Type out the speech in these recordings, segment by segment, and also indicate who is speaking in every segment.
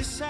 Speaker 1: this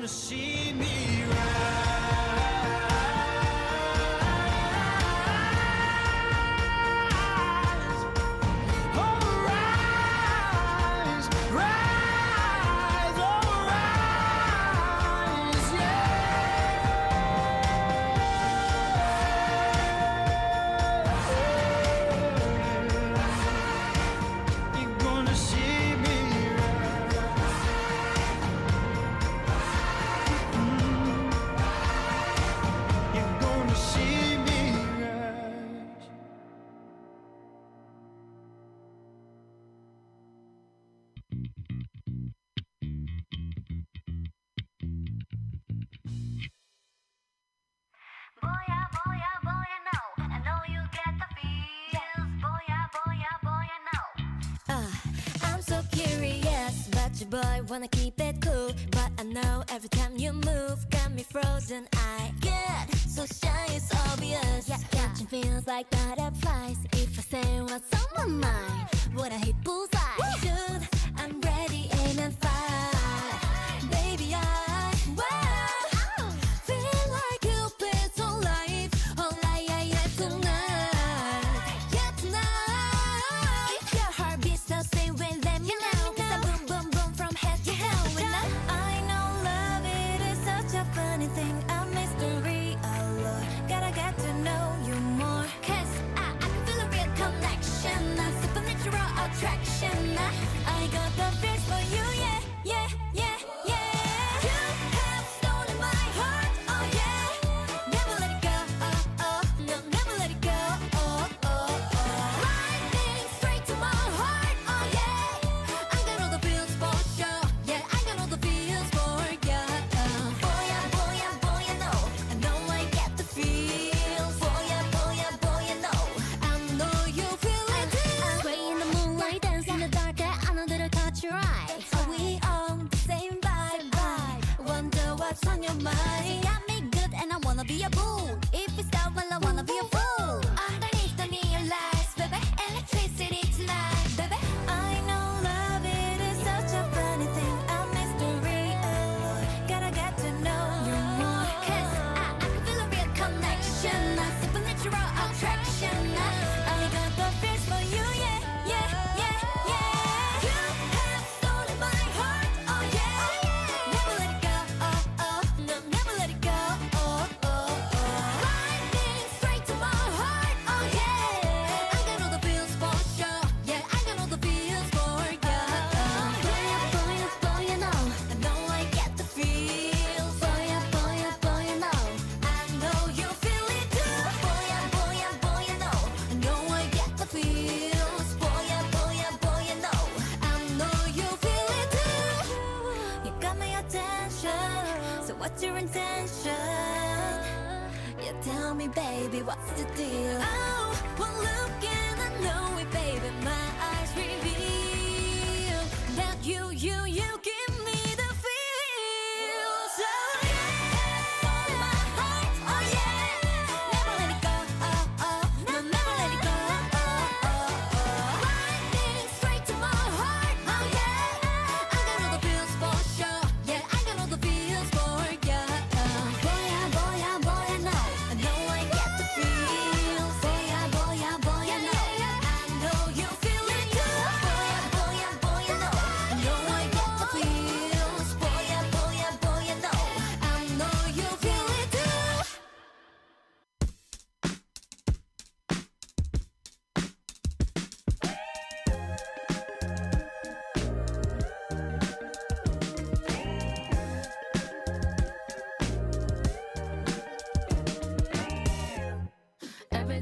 Speaker 1: wanna see
Speaker 2: Country boy, wanna keep it cool. But I know every time you move, got me frozen. I get so shy, it's obvious. Yeah, Catching feels like butterflies. If I say what's on my mind, what I hit bullseye? Woo! Dude, I'm ready, aim and fire. Baby, I.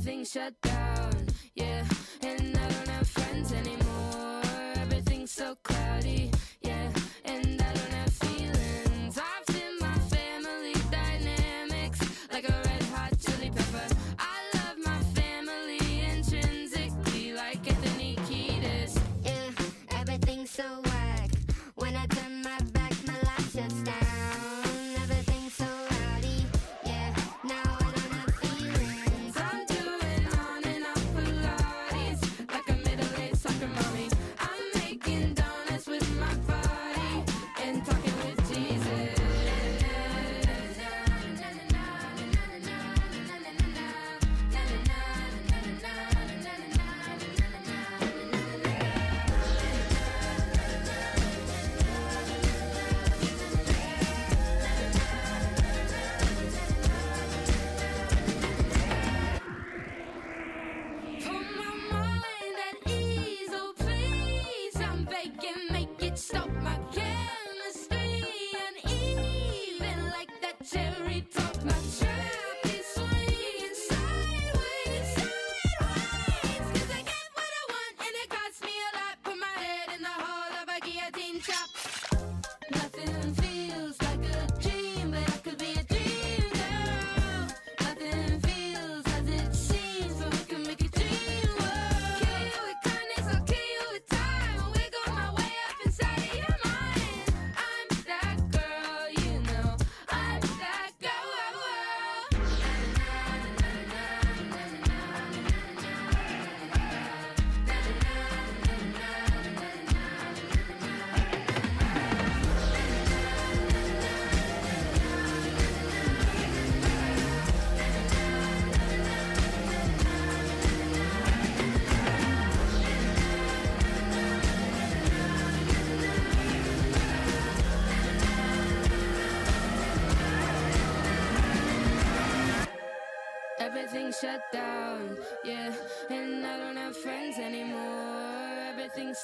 Speaker 1: everything shut down.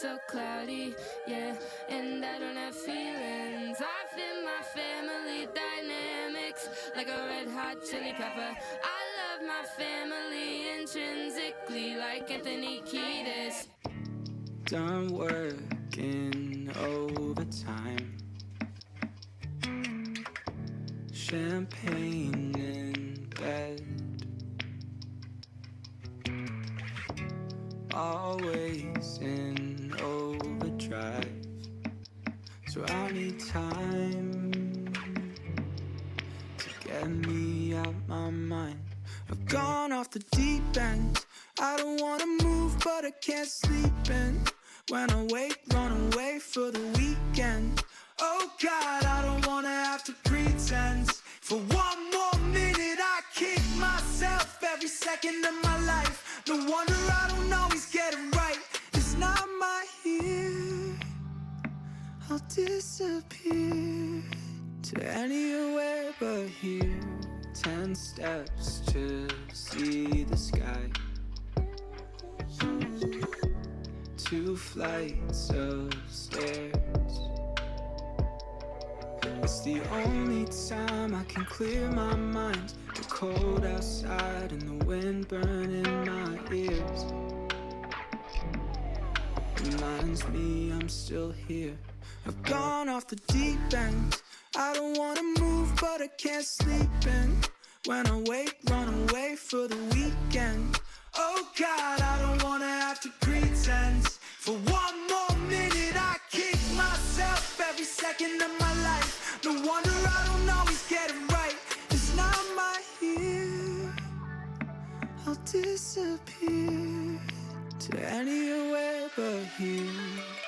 Speaker 1: So cloudy, yeah, and I don't have feelings. I
Speaker 3: feel my family dynamics like a red hot chili pepper. I love my family intrinsically, like Anthony Kiedis.
Speaker 4: Done working overtime. Champagne in bed. Always in So I need time to get me out my mind. I've gone off the deep end. I don't wanna move, but I can't sleep in. When I wake, run away for the weekend. Oh God, I don't wanna have to pretend. For one more minute, I kick myself every second of my life. No wonder I don't always get it right. It's not my here. I'll disappear to anywhere but here. Ten steps to see the sky. Two flights of stairs. It's the only time I can clear my mind. The cold outside and the wind burning my ears. Reminds me I'm still here. I've gone off the deep end. I don't wanna move, but I can't sleep in. When I wake, run away for the weekend. Oh God, I don't wanna have to pretend. For one more minute, I kick myself every second of my life. No wonder I don't always get it right. It's not my here. I'll disappear to anywhere but here.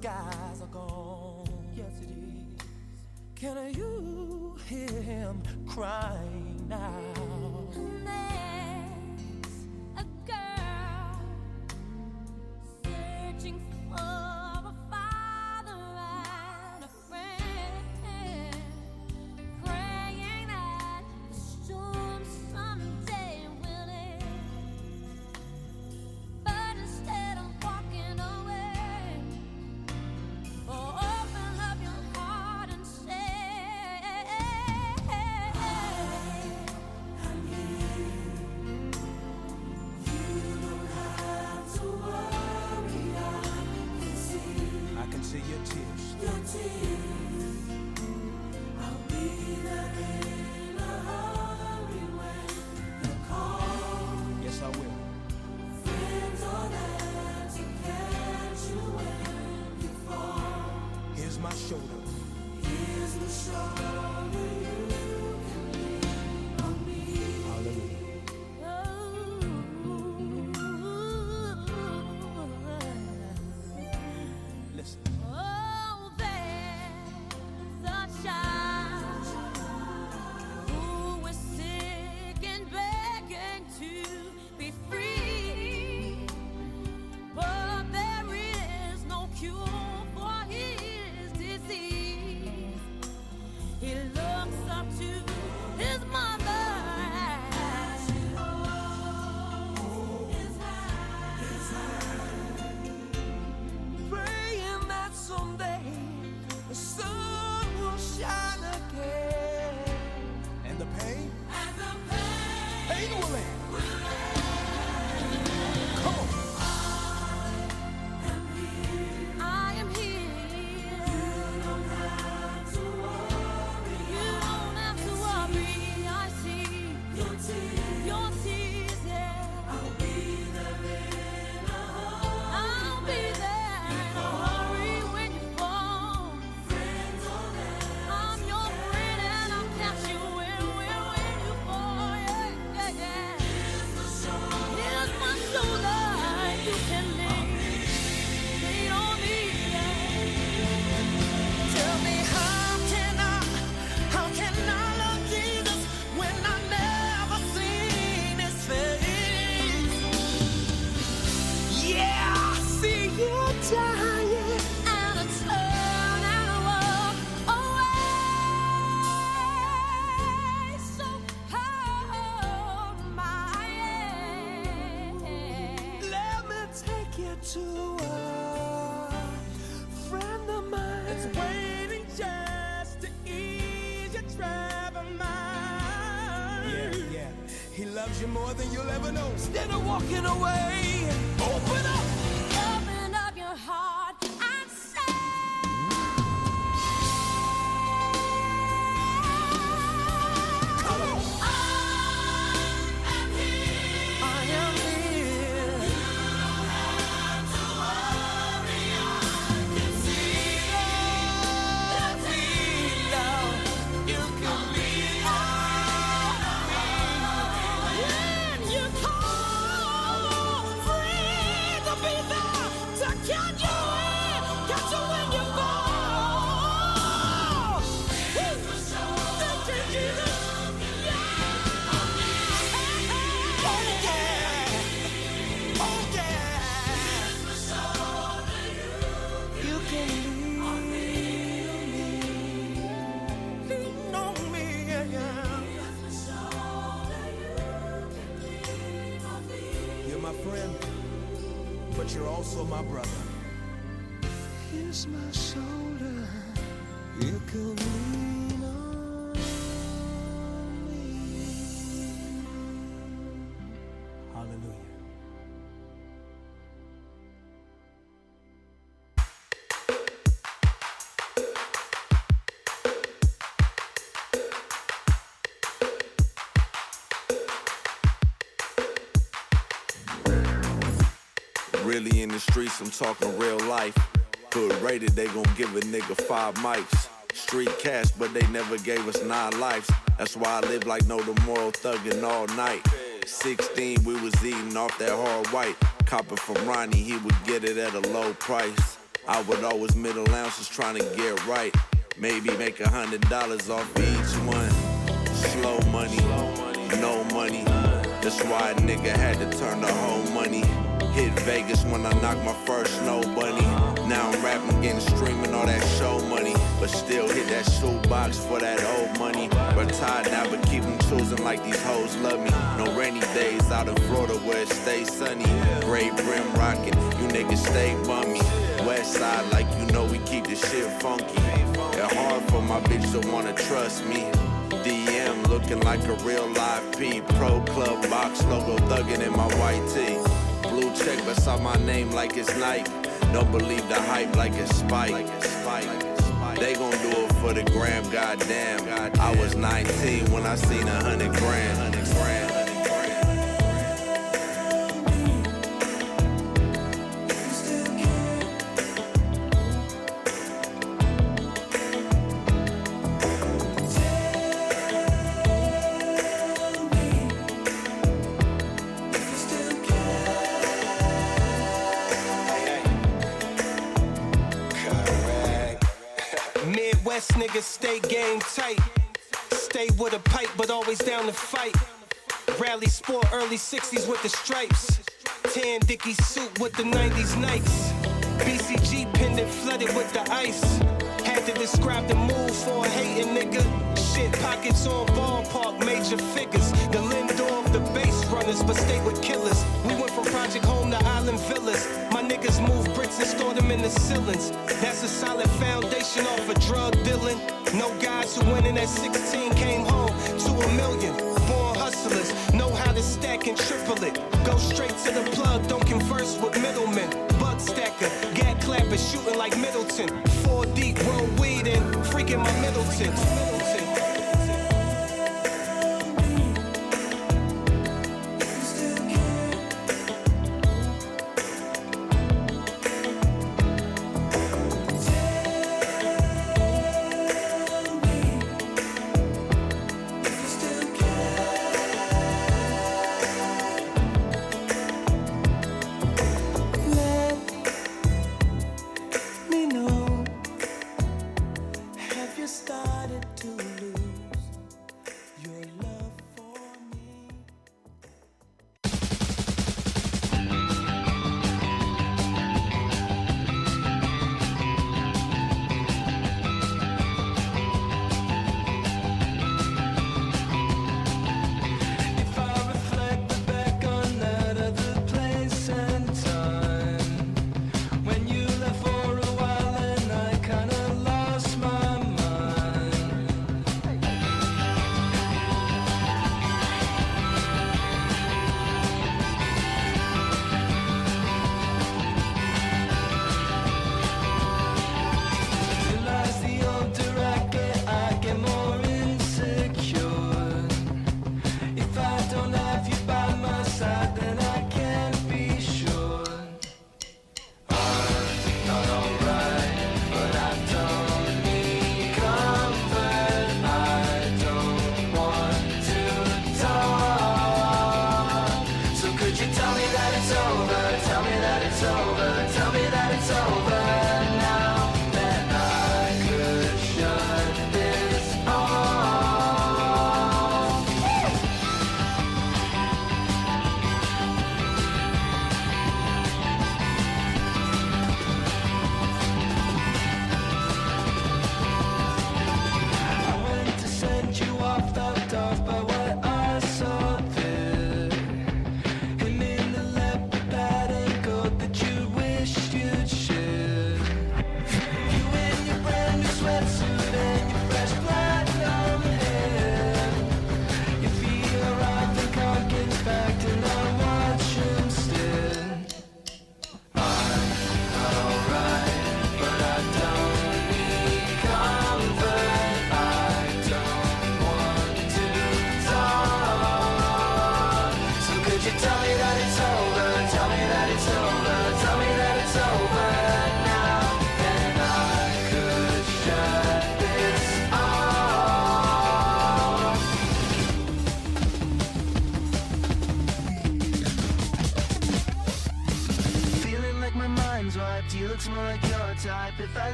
Speaker 5: Skies are gone. Yes, it is. Can you hear him crying now?
Speaker 6: Really in the streets, I'm talking real life. Hood rated, they gon' give a nigga five mics. Street cash, but they never gave us nine lives. That's why I live like no tomorrow, thuggin' all night. 16, we was eating off that hard white. Copper from Ronnie, he would get it at a low price. I would always middle ounces trying to get right. Maybe make a hundred dollars off each one. Slow money, no money. That's why a nigga had to turn the whole money. Hit Vegas when I knocked my first snow bunny. Now I'm rapping, getting streaming all that show money. But still hit that shoebox for that old money. Retired now, but keep 'em choosing like these hoes love me. No rainy days out in Florida where it stays sunny. Gray brim rocking, you niggas stay bummy. West side, like you know, we keep the shit funky. It hard for my bitch to wanna trust me. DM looking like a real live P. Pro Club box logo thugging in my white tee. Blue check beside my name like it's Nike. Don't believe the hype like it's Spike. They gon' do it for the gram, goddamn. I was 19 when I seen a hundred grand.
Speaker 7: Niggas stay game tight. Stay with a pipe, but always down to fight. Rally sport early 60s with the stripes. Tan Dickie suit with the 90s Nikes. BCG pendant flooded with the ice. Had to describe the move for a hating nigga. Shit, pockets on ballpark, major figures. The Lindor, the base runners, but stay with killers. We went from Project Home to Island Villas. My niggas move bricks and store them in the ceilings. That's a solid foundation off of drug dealing. No guys who went in at 16 came home to a million. Born hustlers, know how to stack and triple it. Go straight to the plug, don't converse with middlemen. Bug stacker, gat clapper, shooting like Middleton. Four deep, roll weed in, freaking my Middleton.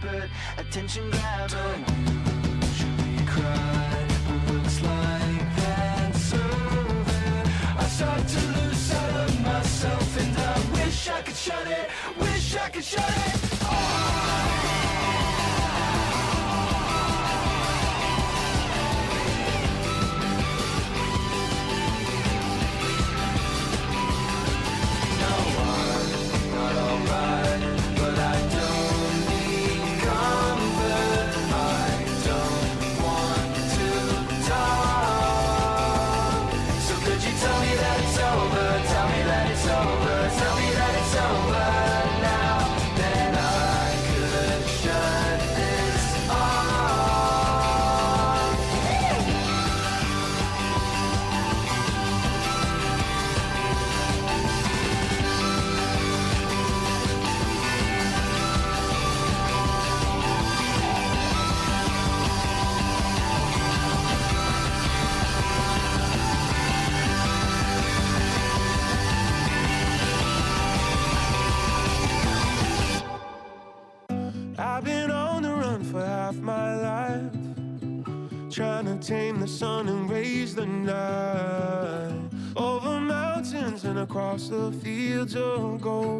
Speaker 8: Expert, attention grabber. Me
Speaker 5: fields of gold,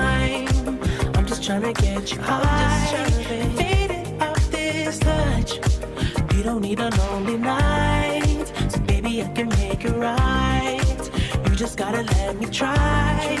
Speaker 9: I'm just trying to get you high, faded off this touch. You don't need a lonely night, so baby, I can make it right. You just gotta let me try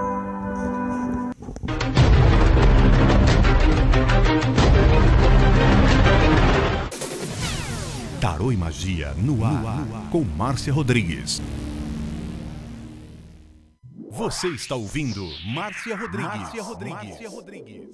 Speaker 10: Tarô e Magia no ar, no ar, com Márcia Rodrigues. Você está ouvindo Márcia Rodrigues. Márcia Rodrigues. Márcia Rodrigues.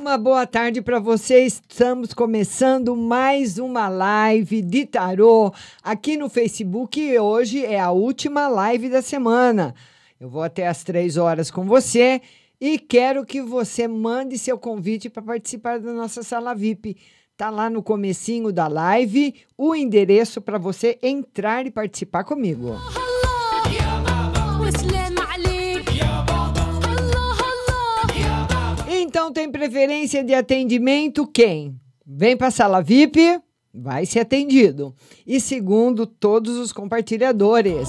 Speaker 11: Uma boa tarde para vocês. Estamos começando mais uma live de tarô aqui no Facebook e hoje é a última live da semana. Eu vou até às três horas com você e quero que você mande seu convite para participar da nossa sala VIP. Tá lá no comecinho da live o endereço para você entrar e participar comigo. Então tem preferência de atendimento quem? Vem para a sala VIP, vai ser atendido. E segundo, todos os compartilhadores.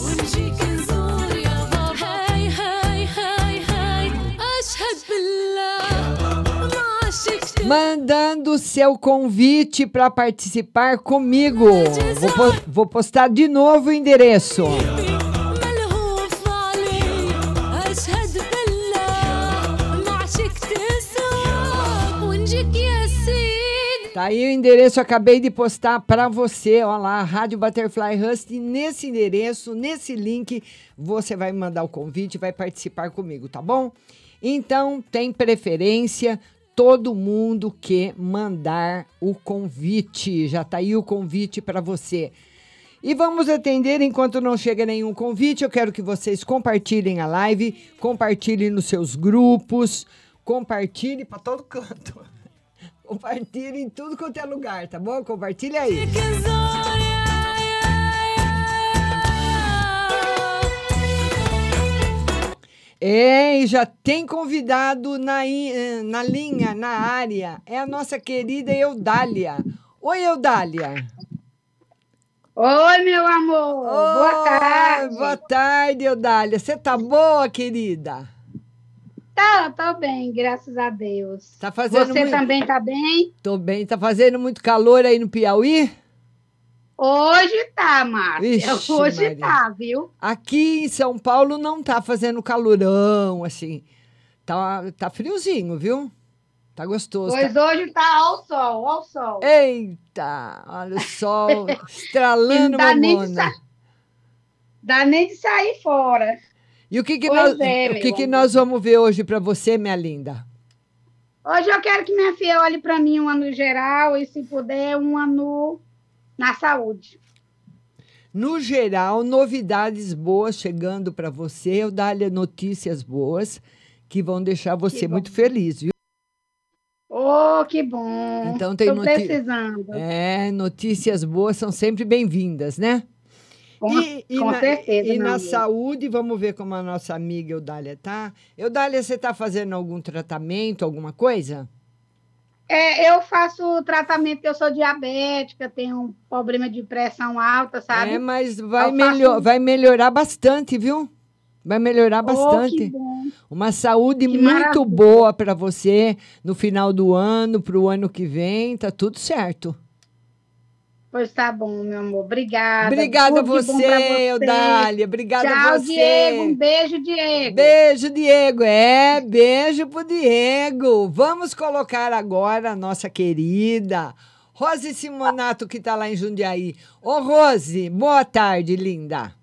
Speaker 11: Mandando seu convite para participar comigo. Vou, po vou, postar de novo o endereço. Tá aí o endereço, acabei de postar para você, olha lá, Rádio Butterfly Rust. Nesse endereço, nesse link, você vai me mandar o convite, vai participar comigo, tá bom? Então, tem preferência, todo mundo que mandar o convite. Já tá aí o convite para você. E vamos atender enquanto não chega nenhum convite. Eu quero que vocês compartilhem a live, compartilhem nos seus grupos, compartilhem para todo canto. Compartilhem em tudo quanto é lugar, tá bom? Compartilha aí. É, e já tem convidado na, na linha, na área. É a nossa querida Eudália. Oi, Eudália.
Speaker 12: Oi, meu amor. Oi, boa tarde.
Speaker 11: Boa tarde, Eudália. Você tá boa, querida?
Speaker 12: Tá, tô bem, graças a Deus.
Speaker 11: Tá fazendo
Speaker 12: Você
Speaker 11: muito...
Speaker 12: também tá bem?
Speaker 11: Tô bem. Tá fazendo muito calor aí no Piauí?
Speaker 12: Hoje tá, Márcia. Hoje Maria. tá, viu?
Speaker 11: Aqui em São Paulo não tá fazendo calorão, assim. Tá, tá friozinho, viu? Tá gostoso.
Speaker 12: Pois
Speaker 11: tá...
Speaker 12: hoje tá ao sol, ao sol.
Speaker 11: Eita, olha o sol estralando
Speaker 12: dá. Nem de sa... Dá nem de sair fora.
Speaker 11: E o que, que,
Speaker 12: Pois
Speaker 11: nós,
Speaker 12: é,
Speaker 11: o que, que nós vamos ver hoje para você, minha linda?
Speaker 12: Hoje eu quero que minha filha olhe para mim um ano geral e, se puder, um ano na saúde.
Speaker 11: No geral, novidades boas chegando para você. Eu dar-lhe notícias boas que vão deixar você muito feliz, viu?
Speaker 12: Oh, que bom.
Speaker 11: Então tem
Speaker 12: Estou
Speaker 11: noti-
Speaker 12: precisando.
Speaker 11: É, notícias boas são sempre bem-vindas, né?
Speaker 12: Com, com
Speaker 11: na,
Speaker 12: certeza,
Speaker 11: E na
Speaker 12: amor.
Speaker 11: saúde, vamos ver como a nossa amiga Eudália tá. Eudália, você está fazendo algum tratamento, alguma coisa?
Speaker 12: É, eu faço tratamento, eu sou diabética, tenho um problema de pressão alta, sabe?
Speaker 11: É, mas vai, melhor,
Speaker 12: faço-
Speaker 11: vai melhorar bastante, viu? Vai melhorar
Speaker 12: Oh,
Speaker 11: bastante.
Speaker 12: bom.
Speaker 11: Uma saúde
Speaker 12: Que
Speaker 11: muito
Speaker 12: maravilha.
Speaker 11: boa para você no final do ano, para o ano que vem, tá tudo certo.
Speaker 12: Pois tá bom, meu amor. Obrigada.
Speaker 11: Obrigada a você. Eudália. Obrigada
Speaker 12: Tchau,
Speaker 11: a você.
Speaker 12: Diego. Um beijo, Diego.
Speaker 11: Beijo, Diego. É, beijo pro Diego. Vamos colocar agora a nossa querida Rose Simonato, que tá lá em Jundiaí. Ô, Rose, boa tarde, linda.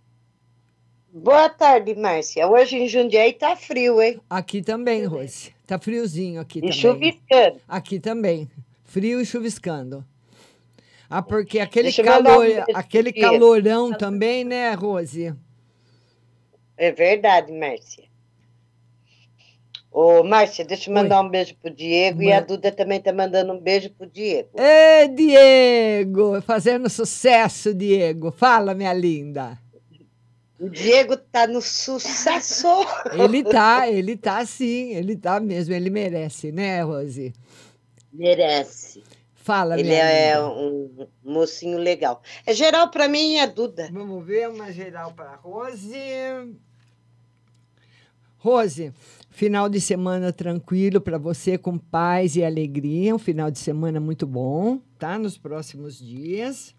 Speaker 13: Boa tarde, Márcia. Hoje em Jundiaí tá frio, hein?
Speaker 11: Aqui também, Rose. Tá friozinho aqui
Speaker 13: E
Speaker 11: também.
Speaker 13: chuviscando.
Speaker 11: Aqui também. Frio e chuviscando. Ah, porque aquele,
Speaker 13: um
Speaker 11: calor,
Speaker 13: pro
Speaker 11: aquele calorão também, né, Rose?
Speaker 13: É verdade, Márcia. Ô, Márcia, deixa eu mandar um beijo pro Diego e a Duda também tá mandando um beijo pro Diego.
Speaker 11: Ê, Diego! Fazendo sucesso, Diego. Fala, minha linda.
Speaker 13: O Diego tá no sucesso.
Speaker 11: Ele tá, ele tá sim, ele tá mesmo, ele merece, né, Rose?
Speaker 13: Merece.
Speaker 11: Fala,
Speaker 13: Ele
Speaker 11: minha
Speaker 13: é
Speaker 11: linda.
Speaker 13: um mocinho legal. É geral pra mim e a Duda.
Speaker 11: Vamos ver uma geral para Rose. Rose, final de semana tranquilo para você, com paz e alegria. Um final de semana muito bom, tá? Nos próximos dias.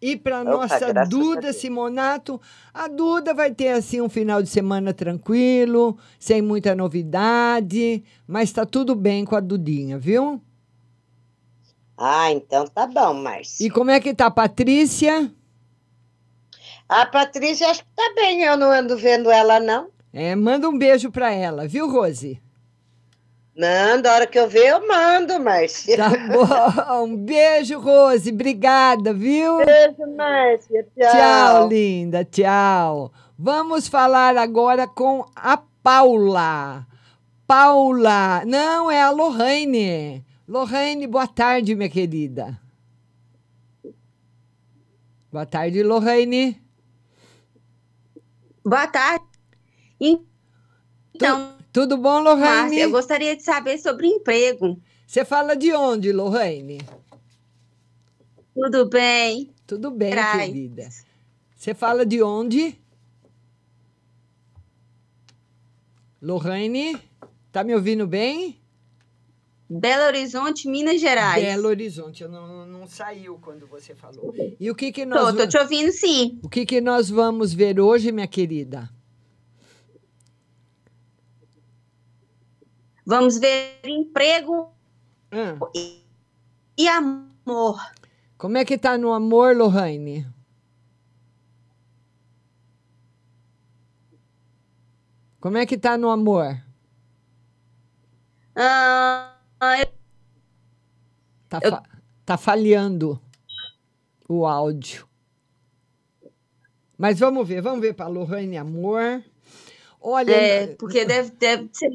Speaker 11: E para nossa Duda. Simonato, a Duda vai ter assim um final de semana tranquilo, sem muita novidade, mas tá tudo bem com a Dudinha, viu?
Speaker 13: Ah, então tá bom, Márcia.
Speaker 11: E como é que tá a Patrícia?
Speaker 13: A Patrícia acho que tá bem, eu não ando vendo ela, não.
Speaker 11: É, manda um beijo para ela, viu, Rose?
Speaker 13: Manda, a hora que eu ver, eu mando, Márcia.
Speaker 11: Tá bom. Um beijo, Rose. Obrigada, viu?
Speaker 13: Beijo, Márcia. Tchau.
Speaker 11: Tchau, linda. Tchau. Vamos falar agora com a Paula. Paula. Não, é a Lohane. Lohane, boa tarde, minha querida. Boa tarde, Lohane.
Speaker 14: Boa tarde. Então,
Speaker 11: Tudo bom, Lohane?
Speaker 14: Márcia, eu gostaria de saber sobre emprego.
Speaker 11: Você fala de onde, Lohane?
Speaker 14: Tudo bem?
Speaker 11: Tudo bem,
Speaker 14: Traz.
Speaker 11: querida. Você fala de onde? Lohane, tá me ouvindo bem?
Speaker 14: Belo Horizonte, Minas Gerais.
Speaker 11: Belo Horizonte, eu não, não saiu quando você falou. E o que que
Speaker 14: Tô,
Speaker 11: nós
Speaker 14: tô te ouvindo sim.
Speaker 11: O que que nós vamos ver hoje, minha querida?
Speaker 14: Vamos ver emprego
Speaker 11: Ah.
Speaker 14: e, e amor.
Speaker 11: Como é que tá no amor, Lohane? Como é que tá no amor?
Speaker 14: Ah, eu-
Speaker 11: Tá, fa- tá falhando o áudio. Mas vamos ver, vamos ver para Lohane Amor. Olha,
Speaker 14: é, porque deve, deve ser.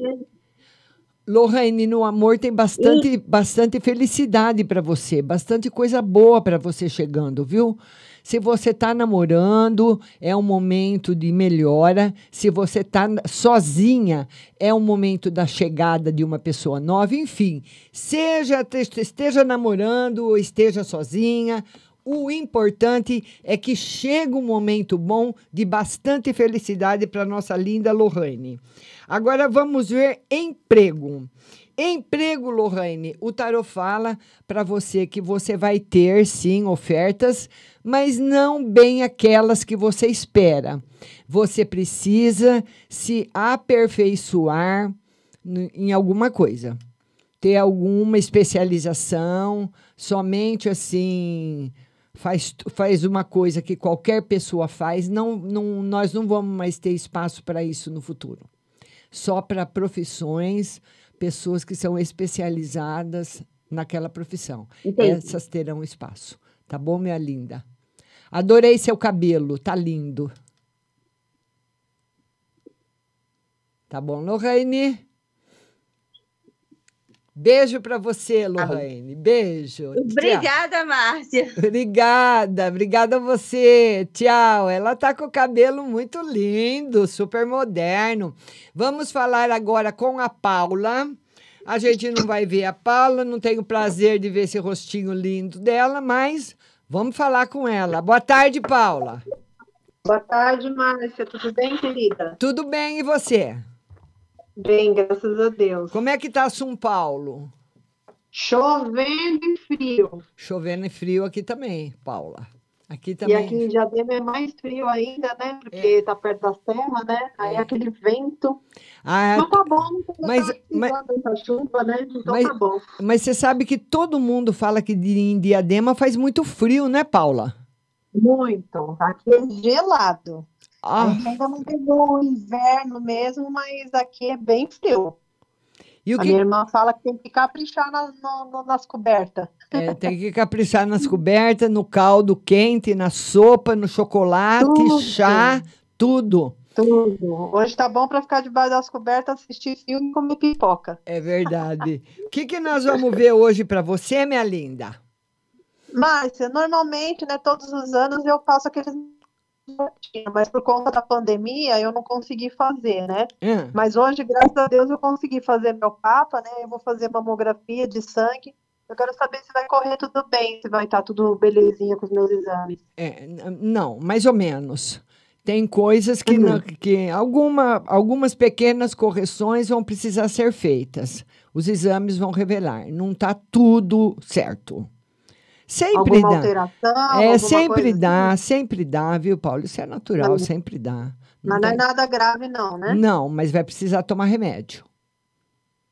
Speaker 11: Lohane, no amor tem bastante, bastante felicidade para você, bastante coisa boa para você chegando, viu? Se você está namorando, é um momento de melhora. Se você está sozinha, é um momento da chegada de uma pessoa nova. Enfim, seja esteja namorando ou esteja sozinha, o importante é que chega um momento bom de bastante felicidade para nossa linda Lohane. Agora vamos ver emprego. Emprego, Lohane, o tarot fala para você que você vai ter sim ofertas, mas não bem aquelas que você espera. Você precisa se aperfeiçoar em alguma coisa. Ter alguma especialização, somente assim faz, faz uma coisa que qualquer pessoa faz, não, não, nós não vamos mais ter espaço para isso no futuro. Só para profissões, pessoas que são especializadas naquela profissão.
Speaker 14: Entendi.
Speaker 11: Essas terão espaço. Tá bom, minha linda? Adorei seu cabelo, tá lindo. Tá bom, Lorraine? Beijo para você, Lorraine. Beijo. Tchau.
Speaker 14: Obrigada, Márcia.
Speaker 11: Obrigada, obrigada a você. Tchau. Ela tá com o cabelo muito lindo, super moderno. Vamos falar agora com a Paula. A gente não vai ver a Paula, não tenho o prazer de ver esse rostinho lindo dela, mas vamos falar com ela. Boa tarde, Paula.
Speaker 15: Boa tarde, Márcia. Tudo bem, querida?
Speaker 11: Tudo bem e você?
Speaker 15: Bem, graças a Deus.
Speaker 11: Como é que tá São Paulo?
Speaker 15: Chovendo e frio.
Speaker 11: Chovendo e frio aqui também, Paula. Aqui
Speaker 15: E
Speaker 11: também.
Speaker 15: aqui em Diadema é mais frio ainda, né? Porque tá perto da serra, né? Aí aquele vento.
Speaker 11: Ah,
Speaker 15: Mas tá bom, não
Speaker 11: mas-
Speaker 15: tá
Speaker 11: mas-
Speaker 15: dessa chuva, né? Então
Speaker 11: mas,
Speaker 15: tá bom.
Speaker 11: mas você sabe que todo mundo fala que em Diadema faz muito frio, né, Paula?
Speaker 15: Muito. Aqui é gelado.
Speaker 11: Ah.
Speaker 15: A gente ainda não pegou o inverno mesmo, mas aqui é bem frio.
Speaker 11: E o
Speaker 15: a
Speaker 11: que-
Speaker 15: minha irmã fala que tem que caprichar nas cobertas.
Speaker 11: É, tem que caprichar nas cobertas, no caldo quente, na sopa, no chocolate,
Speaker 15: Tudo.
Speaker 11: chá, tudo.
Speaker 15: Tudo. Hoje tá bom para ficar debaixo das cobertas, assistir filme e comer pipoca.
Speaker 11: É verdade. O que, que nós vamos ver hoje para você, minha linda?
Speaker 15: Márcia, normalmente, né, todos os anos eu faço aqueles mas por conta da pandemia eu não consegui fazer, né?
Speaker 11: Hum.
Speaker 15: Mas hoje, graças a Deus, eu consegui fazer meu papa, né? Eu vou fazer mamografia de sangue. Eu quero saber se vai correr tudo bem, se vai estar tudo belezinha com os meus exames.
Speaker 11: É, não, mais ou menos. Tem coisas que,
Speaker 15: Uhum.
Speaker 11: não- que alguma, algumas pequenas correções vão precisar ser feitas. Os exames vão revelar. Não está tudo certo. Sempre
Speaker 15: Alguma
Speaker 11: dá.
Speaker 15: alteração,
Speaker 11: é, sempre dá, sempre dá, viu, Paulo? Isso é natural, sempre dá.
Speaker 15: Mas não é
Speaker 11: tem-
Speaker 15: nada grave, não, né?
Speaker 11: Não, mas vai precisar tomar remédio.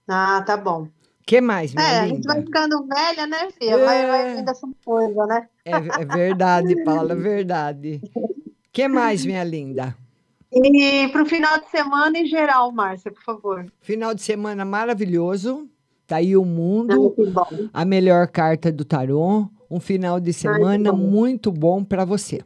Speaker 15: Ah, tá bom.
Speaker 11: que mais, minha
Speaker 15: É, a gente
Speaker 11: linda?
Speaker 15: vai ficando velha, né, filha? Vai, vai vendo essa coisa, né?
Speaker 11: É, é verdade, Paula, é verdade. que mais, minha linda?
Speaker 15: E para o final de semana em geral, Márcia, por favor.
Speaker 11: Final de semana maravilhoso. Tá aí o mundo,
Speaker 15: bom.
Speaker 11: a melhor carta do tarô. Um final de semana
Speaker 15: bom.
Speaker 11: muito bom para você.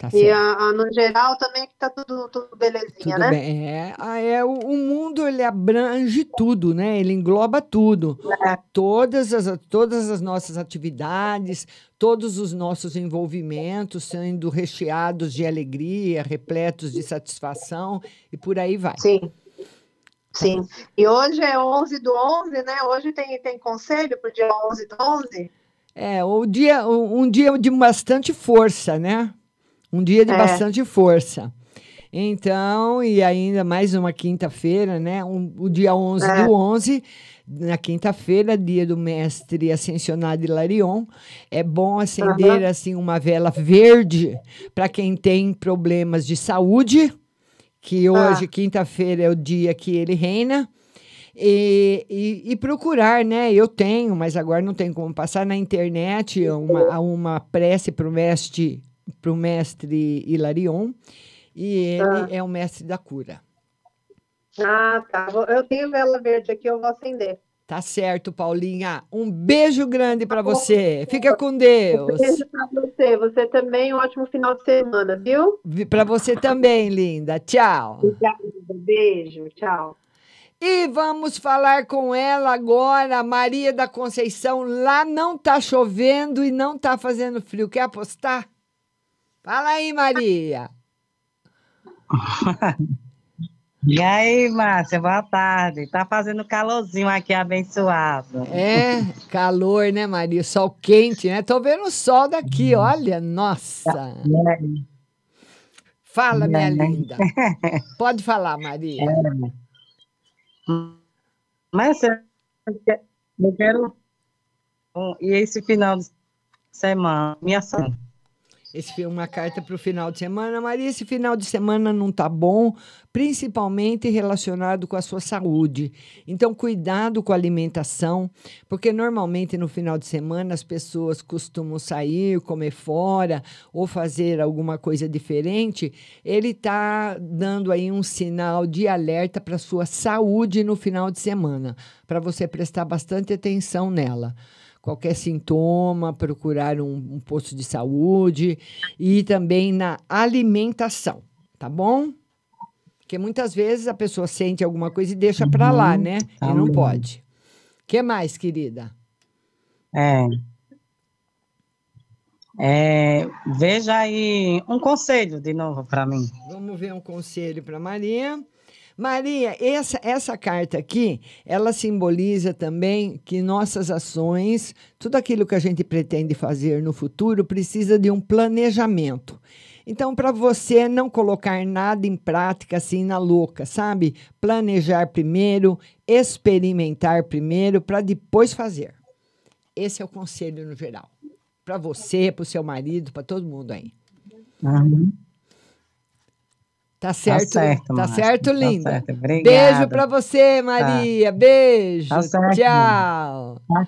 Speaker 11: Tá
Speaker 15: E a, a no geral também que tá tudo, tudo belezinha,
Speaker 11: Tudo
Speaker 15: né?
Speaker 11: bem. É, ah, é, o, o mundo ele abrange tudo, né? Ele engloba tudo.
Speaker 15: É.
Speaker 11: Todas, as, todas as nossas atividades, todos os nossos envolvimentos sendo recheados de alegria, repletos de satisfação e por aí vai.
Speaker 15: Sim. Sim. E hoje é 11 do 11, né? Hoje tem, tem conselho pro dia 11 do 11?
Speaker 11: É, o dia, um dia de bastante força, né? Um dia de
Speaker 15: É.
Speaker 11: bastante força. Então, e ainda mais uma quinta-feira, né? Um- o dia 11
Speaker 15: É.
Speaker 11: do 11, na quinta-feira, dia do mestre ascensionado Hilarion. É bom acender,
Speaker 15: Aham.
Speaker 11: assim, uma vela verde para quem tem problemas de saúde, que hoje, quinta-feira, é o dia que ele reina. E, e, e procurar, né? Eu tenho, mas agora não tem como passar na internet uma, uma prece para o mestre, pro mestre Hilarion. E ele
Speaker 15: Ah.
Speaker 11: é o mestre da cura.
Speaker 15: Ah, tá. Eu tenho vela verde aqui, eu vou acender.
Speaker 11: Tá certo, Paulinha. Um beijo grande para você. Fica com Deus.
Speaker 15: Beijo pra você. Você também, um ótimo final de semana, viu?
Speaker 11: Para você também, linda. Tchau.
Speaker 15: Obrigada. Beijo. Tchau.
Speaker 11: E vamos falar com ela agora, Maria da Conceição. Lá não tá chovendo e não tá fazendo frio. Quer apostar? Fala aí, Maria.
Speaker 16: E aí, Márcia, boa tarde. Tá fazendo calorzinho aqui, abençoado.
Speaker 11: É, calor, né, Maria? Sol quente, né? Tô vendo o sol daqui, olha, nossa. Fala, minha
Speaker 16: É.
Speaker 11: linda. Pode falar, Maria.
Speaker 16: Mas eu quero. E esse final de semana, minha ação.
Speaker 11: Esse fi- uma carta para o final de semana. Maria, esse final de semana não tá bom, principalmente relacionado com a sua saúde. Então, cuidado com a alimentação, porque normalmente no final de semana as pessoas costumam sair, comer fora ou fazer alguma coisa diferente. Ele está dando aí um sinal de alerta para a sua saúde no final de semana, para você prestar bastante atenção nela qualquer sintoma, procurar um, um posto de saúde e também na alimentação, tá bom? Porque muitas vezes a pessoa sente alguma coisa e deixa para lá,
Speaker 16: Uhum,
Speaker 11: né?
Speaker 16: tá
Speaker 11: e não
Speaker 16: bom.
Speaker 11: pode. que mais, querida?
Speaker 16: É. É, veja aí um conselho de novo para mim.
Speaker 11: Vamos ver um conselho para Maria. Maria, essa, essa carta aqui, ela simboliza também que nossas ações, tudo aquilo que a gente pretende fazer no futuro, precisa de um planejamento. Então, para você não colocar nada em prática assim na louca, sabe? Planejar primeiro, experimentar primeiro, para depois fazer. Esse é o conselho no geral. Para você, para o seu marido, para todo mundo aí.
Speaker 16: Uhum.
Speaker 11: Tá certo, tá
Speaker 16: certo,
Speaker 11: certo,
Speaker 16: Márcia, tá
Speaker 11: linda.
Speaker 16: certo. Obrigada.
Speaker 11: Beijo pra você, Maria. Beijo.
Speaker 16: Tá certo.
Speaker 11: Tchau.
Speaker 16: Tá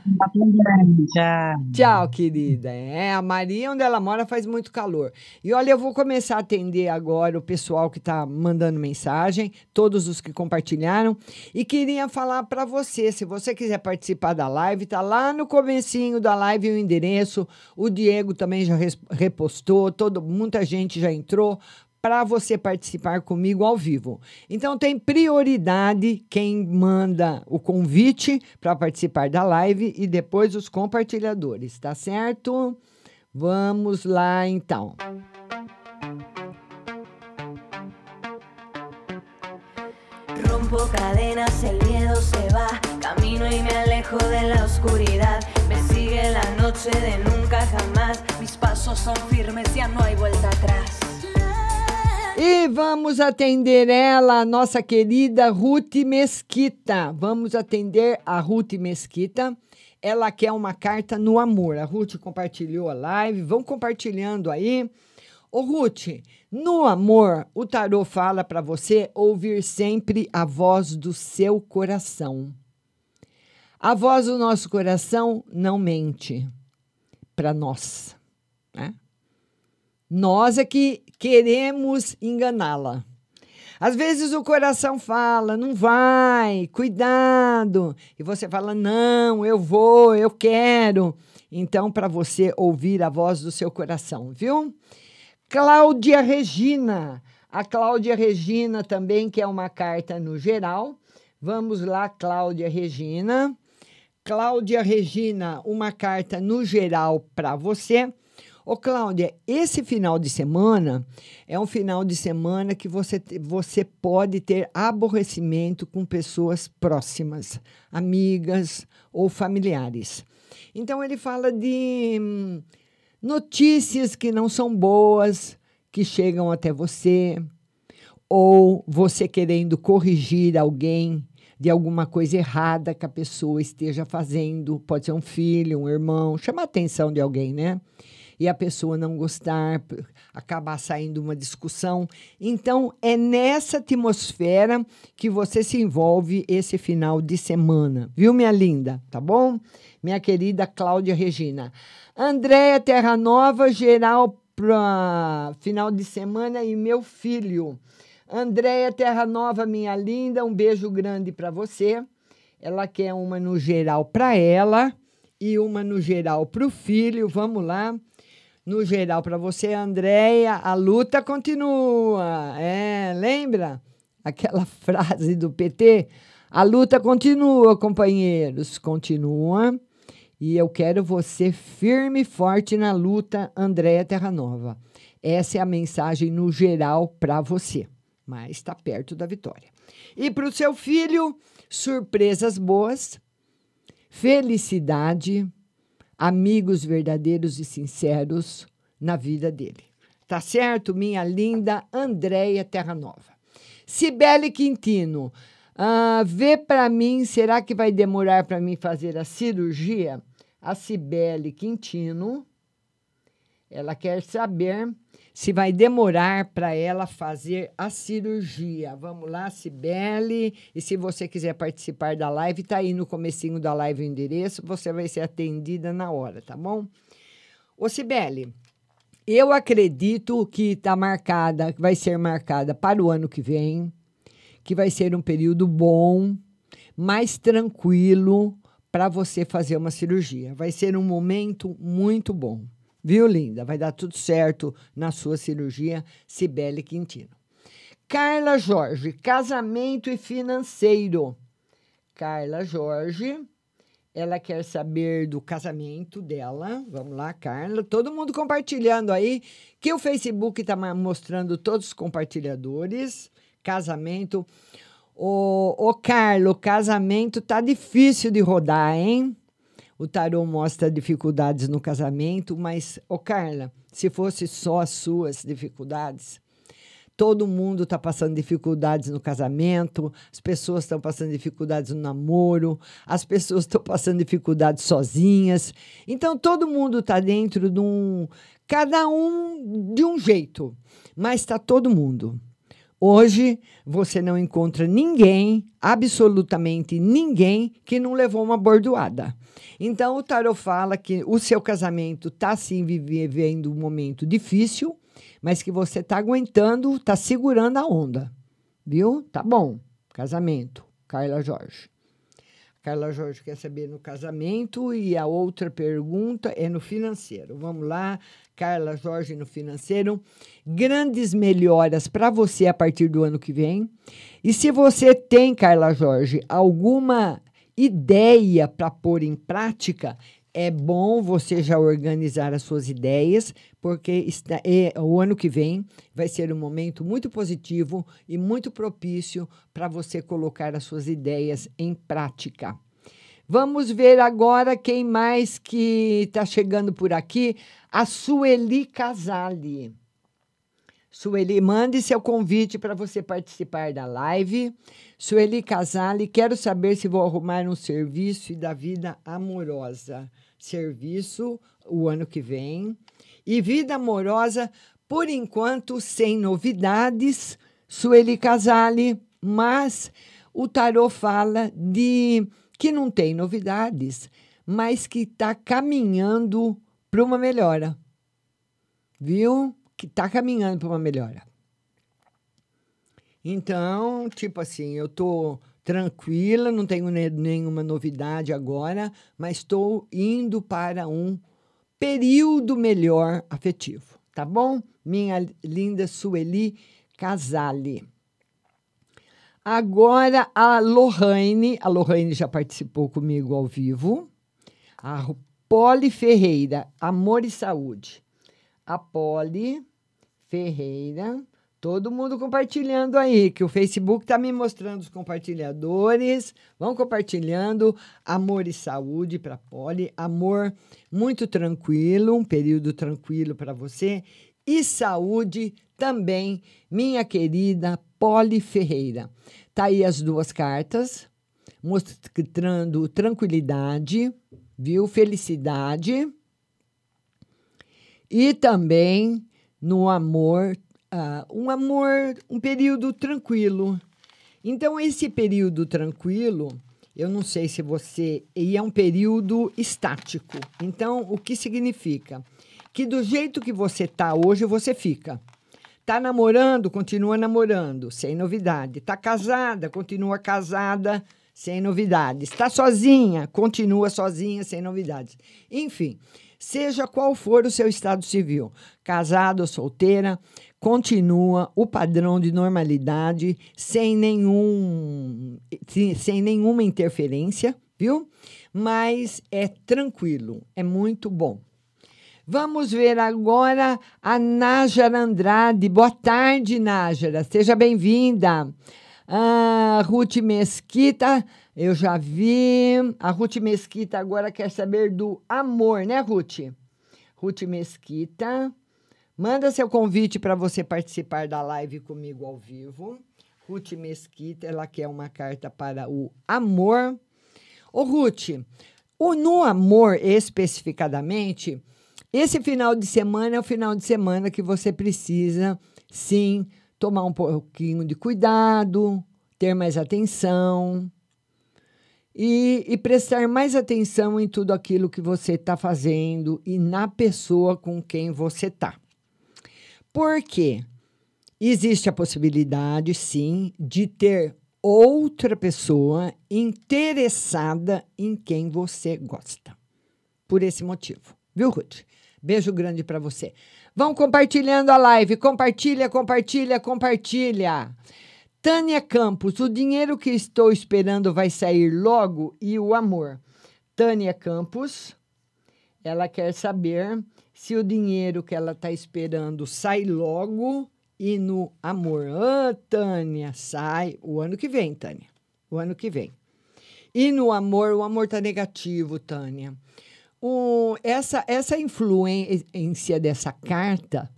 Speaker 16: Tchau.
Speaker 11: Tchau, querida. É, a Maria, onde ela mora, faz muito calor. E olha, eu vou começar a atender agora o pessoal que está mandando mensagem, todos os que compartilharam. E queria falar para você, se você quiser participar da live, tá lá no comecinho da live o endereço. O Diego também já repostou, todo, muita gente já entrou para você participar comigo ao vivo. Então tem prioridade quem manda o convite para participar da live e depois os compartilhadores, tá certo? Vamos lá então.
Speaker 2: Rompo cadenas, el miedo se va. Camino y me alejo de la oscuridad. Me sigue la noche de nunca jamás. Mis pasos son firmes, ya no hay vuelta atrás.
Speaker 11: E vamos atender ela, a nossa querida Ruth Mesquita. Vamos atender a Ruth Mesquita. Ela quer uma carta no amor. A Ruth compartilhou a live. Vão compartilhando aí. Ô, Ruth, no amor, o tarô fala para você ouvir sempre a voz do seu coração. A voz do nosso coração não mente para nós. Né? Nós é que queremos enganá-la. Às vezes o coração fala, não vai, cuidado. E você fala, não, eu vou, eu quero. Então, para você ouvir a voz do seu coração, viu? Cláudia Regina. A Cláudia Regina também quer uma carta no geral. Vamos lá, Cláudia Regina. Cláudia Regina, uma carta no geral para você. Ô, Cláudia, esse final de semana é um final de semana que você, você pode ter aborrecimento com pessoas próximas, amigas ou familiares. Então, ele fala de hum, notícias que não são boas, que chegam até você, ou você querendo corrigir alguém de alguma coisa errada que a pessoa esteja fazendo, pode ser um filho, um irmão, chamar a atenção de alguém, né? E a pessoa não gostar, acabar saindo uma discussão. Então, é nessa atmosfera que você se envolve esse final de semana, viu, minha linda? Tá bom? Minha querida Cláudia Regina. Andréia Terra Nova, geral para final de semana e meu filho. Andréia Terra Nova, minha linda, um beijo grande para você. Ela quer uma no geral para ela e uma no geral para o filho. Vamos lá. No geral para você, Andréia, a luta continua. É, lembra aquela frase do PT? A luta continua, companheiros, continua. E eu quero você firme e forte na luta, Andréia Terra Nova. Essa é a mensagem no geral para você, mas está perto da vitória. E para o seu filho, surpresas boas, felicidade, amigos verdadeiros e sinceros na vida dele. Tá certo, minha linda Andréia Terra Nova. Cibele Quintino, ah, vê para mim, será que vai demorar para mim fazer a cirurgia? A Cibele Quintino, Ela quer saber se vai demorar para ela fazer a cirurgia. Vamos lá, Cibele. E se você quiser participar da live, tá aí no comecinho da live o endereço, você vai ser atendida na hora, tá bom? Ô, Cibele, eu acredito que está marcada, vai ser marcada para o ano que vem, que vai ser um período bom, mais tranquilo para você fazer uma cirurgia. Vai ser um momento muito bom. Viu, linda? Vai dar tudo certo na sua cirurgia, Cibele Quintino. Carla Jorge, casamento e financeiro. Carla Jorge, ela quer saber do casamento dela. Vamos lá, Carla. Todo mundo compartilhando aí, que o Facebook está mostrando todos os compartilhadores. Casamento. Ô, ô Carlo, casamento tá difícil de rodar, hein? O tarô mostra dificuldades no casamento, mas, ô Carla, se fosse só as suas dificuldades, todo mundo está passando dificuldades no casamento, as pessoas estão passando dificuldades no namoro, as pessoas estão passando dificuldades sozinhas. Então, todo mundo está dentro de um. Cada um de um jeito, mas está todo mundo. Hoje você não encontra ninguém, absolutamente ninguém, que não levou uma bordoada. Então o tarot fala que o seu casamento está sim vivendo um momento difícil, mas que você está aguentando, está segurando a onda. Viu? Tá bom. Casamento. Carla Jorge. Carla Jorge quer saber no casamento e a outra pergunta é no financeiro. Vamos lá, Carla Jorge no financeiro. Grandes melhoras para você a partir do ano que vem. E se você tem, Carla Jorge, alguma ideia para pôr em prática, é bom você já organizar as suas ideias, porque está, é, o ano que vem vai ser um momento muito positivo e muito propício para você colocar as suas ideias em prática. Vamos ver agora quem mais que está chegando por aqui. A Sueli Casali. Sueli, mande seu convite para você participar da live. Sueli Casali, quero saber se vou arrumar um serviço e da vida amorosa. Serviço o ano que vem. E vida amorosa, por enquanto, sem novidades. Sueli Casali, mas o tarô fala de que não tem novidades, mas que está caminhando para uma melhora. Viu? Que está caminhando para uma melhora. Então, tipo assim, eu tô tranquila, não tenho ne- nenhuma novidade agora, mas estou indo para um período melhor afetivo, tá bom? Minha linda Sueli Casale. Agora a Lohane, a Lohane já participou comigo ao vivo. A Poli Ferreira, Amor e Saúde. A Poli Ferreira, todo mundo compartilhando aí, que o Facebook está me mostrando os compartilhadores. Vão compartilhando amor e saúde para Poli, amor muito tranquilo, um período tranquilo para você e saúde também, minha querida Poli Ferreira. Tá aí as duas cartas mostrando tranquilidade, viu? Felicidade e também no amor, ah, um amor, um período tranquilo. Então, esse período tranquilo, eu não sei se você. E é um período estático. Então, o que significa? Que do jeito que você tá hoje, você fica. Tá namorando, continua namorando, sem novidade. Tá casada, continua casada, sem novidades. Está sozinha, continua sozinha, sem novidades. Enfim, seja qual for o seu estado civil, casado ou solteira, continua o padrão de normalidade, sem nenhum sem- nenhuma interferência, viu? Mas é tranquilo, é muito bom. Vamos ver agora a Nájara Andrade. Boa tarde, Nájara. Seja bem-vinda. Ah, Ruth Mesquita, eu já vi. A Ruth Mesquita agora quer saber do amor, né, Ruth? Ruth Mesquita. Manda seu convite para você participar da live comigo ao vivo. Ruth Mesquita, ela quer uma carta para o amor. Ô, Ruth, o, no amor especificadamente, Esse final de semana é o final de semana que você precisa, sim, tomar um pouquinho de cuidado, ter mais atenção e, e prestar mais atenção em tudo aquilo que você está fazendo e na pessoa com quem você está. Por quê? Existe a possibilidade, sim, de ter outra pessoa interessada em quem você gosta. Por esse motivo. Viu, Ruth? Beijo grande para você. Vão compartilhando a live. Compartilha, compartilha, compartilha. Tânia Campos, o dinheiro que estou esperando vai sair logo e o amor. Tânia Campos, ela quer saber se o dinheiro que ela está esperando sai logo e no amor. Ah, Tânia, sai o ano que vem, Tânia. O ano que vem. E no amor, o amor está negativo, Tânia. O, essa, essa influência dessa carta,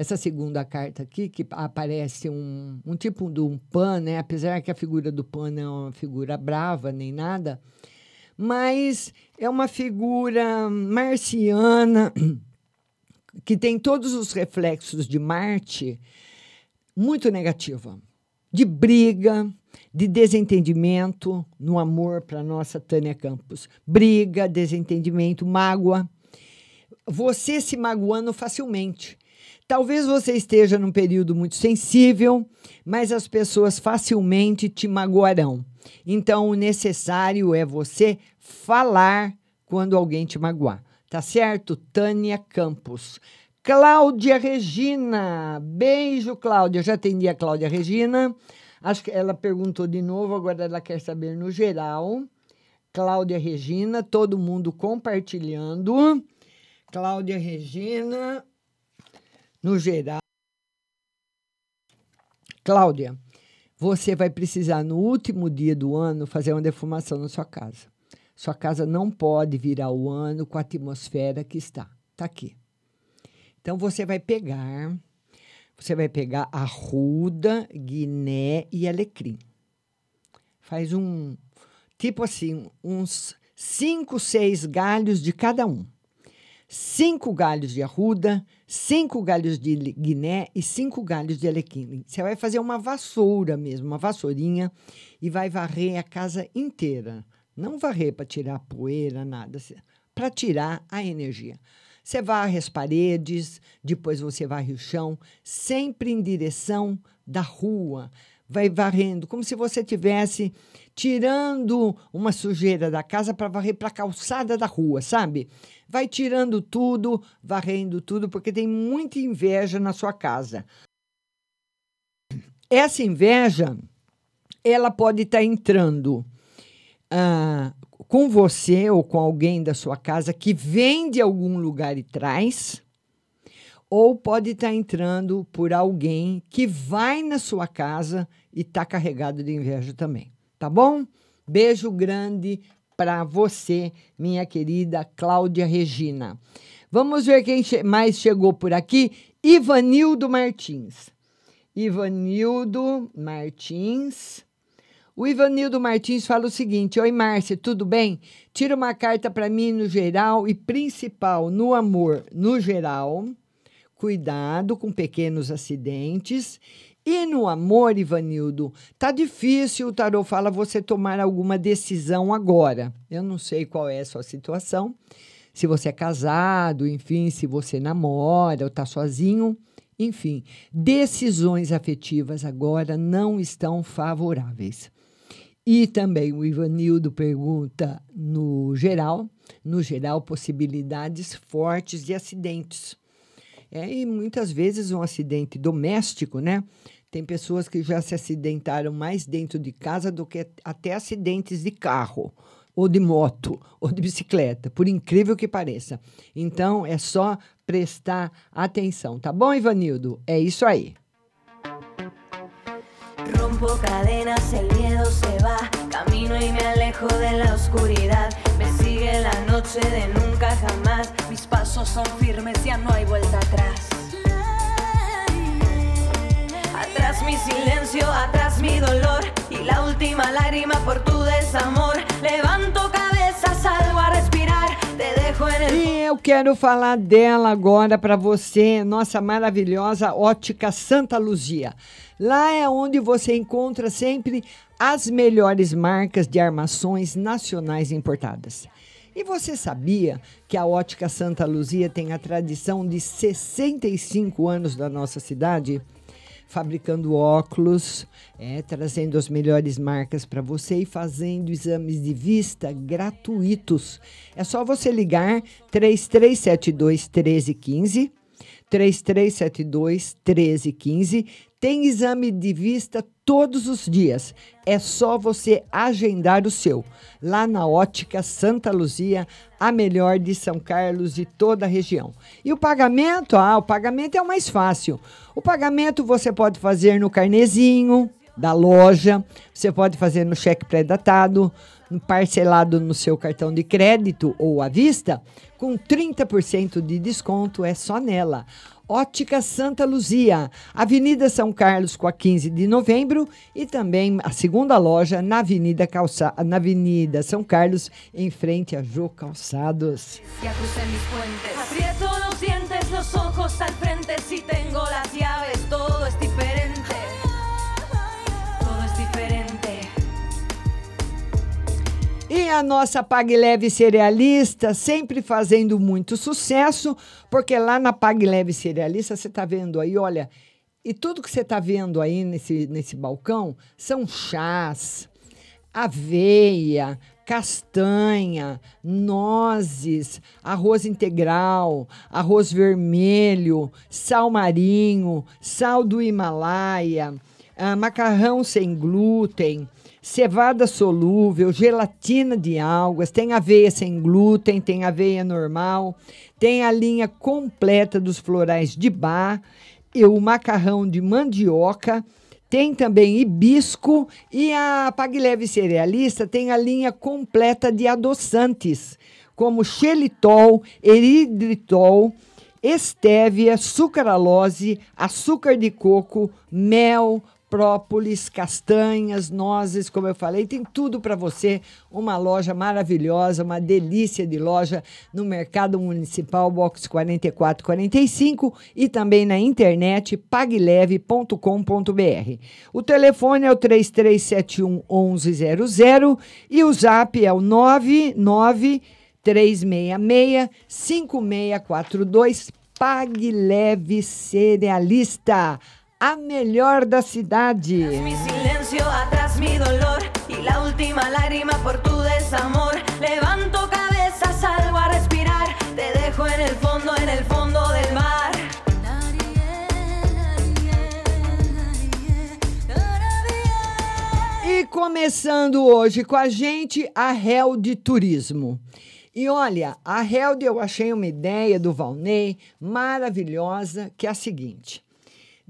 Speaker 11: essa segunda carta aqui, que aparece um, um tipo de um pan, né? Apesar que a figura do pan não é uma figura brava nem nada, mas é uma figura marciana que tem todos os reflexos de Marte muito negativa, de briga, de desentendimento no amor para nossa Tânia Campos. Briga, desentendimento, mágoa. Você se magoando facilmente. Talvez você esteja num período muito sensível, mas as pessoas facilmente te magoarão. Então, o necessário é você falar quando alguém te magoar. Tá certo? Tânia Campos. Cláudia Regina. Beijo, Cláudia. Já atendi a Cláudia Regina. Acho que ela perguntou de novo, agora ela quer saber no geral. Cláudia Regina, todo mundo compartilhando. Cláudia Regina, no geral. Cláudia, você vai precisar no último dia do ano fazer uma defumação na sua casa. Sua casa não pode virar o ano com a atmosfera que está. Está aqui. Então você vai pegar, você vai pegar arruda, guiné e alecrim. Faz um tipo assim, uns cinco, seis galhos de cada um. Cinco galhos de arruda, cinco galhos de guiné e cinco galhos de alecrim. Você vai fazer uma vassoura mesmo, uma vassourinha, e vai varrer a casa inteira. Não varrer para tirar poeira, nada, para tirar a energia. Você varre as paredes, depois você varre o chão, sempre em direção da rua. Vai varrendo, como se você tivesse tirando uma sujeira da casa para varrer para a calçada da rua, sabe? Vai tirando tudo, varrendo tudo, porque tem muita inveja na sua casa. Essa inveja, ela pode estar tá entrando ah, com você ou com alguém da sua casa que vem de algum lugar e traz, ou pode estar tá entrando por alguém que vai na sua casa e está carregado de inveja também. Tá bom? Beijo grande para você, minha querida Cláudia Regina. Vamos ver quem mais chegou por aqui. Ivanildo Martins. Ivanildo Martins. O Ivanildo Martins fala o seguinte: Oi, Márcia, tudo bem? Tira uma carta para mim no geral e principal no amor no geral. Cuidado com pequenos acidentes. E no amor, Ivanildo, tá difícil, o tarô fala, você tomar alguma decisão agora. Eu não sei qual é a sua situação, se você é casado, enfim, se você namora ou está sozinho, enfim, decisões afetivas agora não estão favoráveis. E também o Ivanildo pergunta no geral, no geral, possibilidades fortes de acidentes. É, e muitas vezes um acidente doméstico, né? Tem pessoas que já se acidentaram mais dentro de casa do que até acidentes de carro, ou de moto, ou de bicicleta, por incrível que pareça. Então, é só prestar atenção, tá bom, Ivanildo? É isso aí.
Speaker 1: Rompo cadenas, el miedo se va. Camino y me alejo de la oscuridad. La noche de nunca jamás. Mis pasos son firmes, ya no hay vuelta atrás. Atrás mi silencio, atrás mi dolor. Y la última lágrima por tu desamor. Levanto salgo a respirar. Te dejo en el
Speaker 11: E eu quero falar dela agora para você, nossa maravilhosa ótica Santa Luzia. Lá é onde você encontra sempre as melhores marcas de armações nacionais importadas. E você sabia que a Ótica Santa Luzia tem a tradição de 65 anos da nossa cidade? Fabricando óculos, é, trazendo as melhores marcas para você e fazendo exames de vista gratuitos. É só você ligar 3372 1315 3372 1315. Tem exame de vista todos os dias. É só você agendar o seu. Lá na Ótica Santa Luzia, a melhor de São Carlos e toda a região. E o pagamento? Ah, o pagamento é o mais fácil. O pagamento você pode fazer no carnezinho da loja, você pode fazer no cheque pré-datado, parcelado no seu cartão de crédito ou à vista, com 30% de desconto é só nela. Ótica Santa Luzia, Avenida São Carlos com a 15 de novembro e também a segunda loja na Avenida, Calça... na Avenida São Carlos, em frente a Jô Calçados. A nossa Pag Leve Cerealista sempre fazendo muito sucesso, porque lá na Pag Leve Cerealista você está vendo aí, olha, e tudo que você está vendo aí nesse, nesse balcão são chás, aveia, castanha, nozes, arroz integral, arroz vermelho, sal marinho, sal do Himalaia, ah, macarrão sem glúten, cevada solúvel, gelatina de algas, tem aveia sem glúten, tem aveia normal, tem a linha completa dos florais de bar, e o macarrão de mandioca, tem também hibisco e a Pagleve Cerealista tem a linha completa de adoçantes, como xelitol, eridritol, estévia, sucralose, açúcar de coco, mel, própolis, castanhas, nozes, como eu falei, tem tudo para você. Uma loja maravilhosa, uma delícia de loja no Mercado Municipal, box 4445 e também na internet pagleve.com.br. O telefone é o 3371 1100 e o zap é o 99 366 5642 Pague Leve Cerealista a melhor da cidade. E começando hoje com a gente, a Réu de Turismo. E olha, a Held eu achei uma ideia do Valnei maravilhosa, que é a seguinte.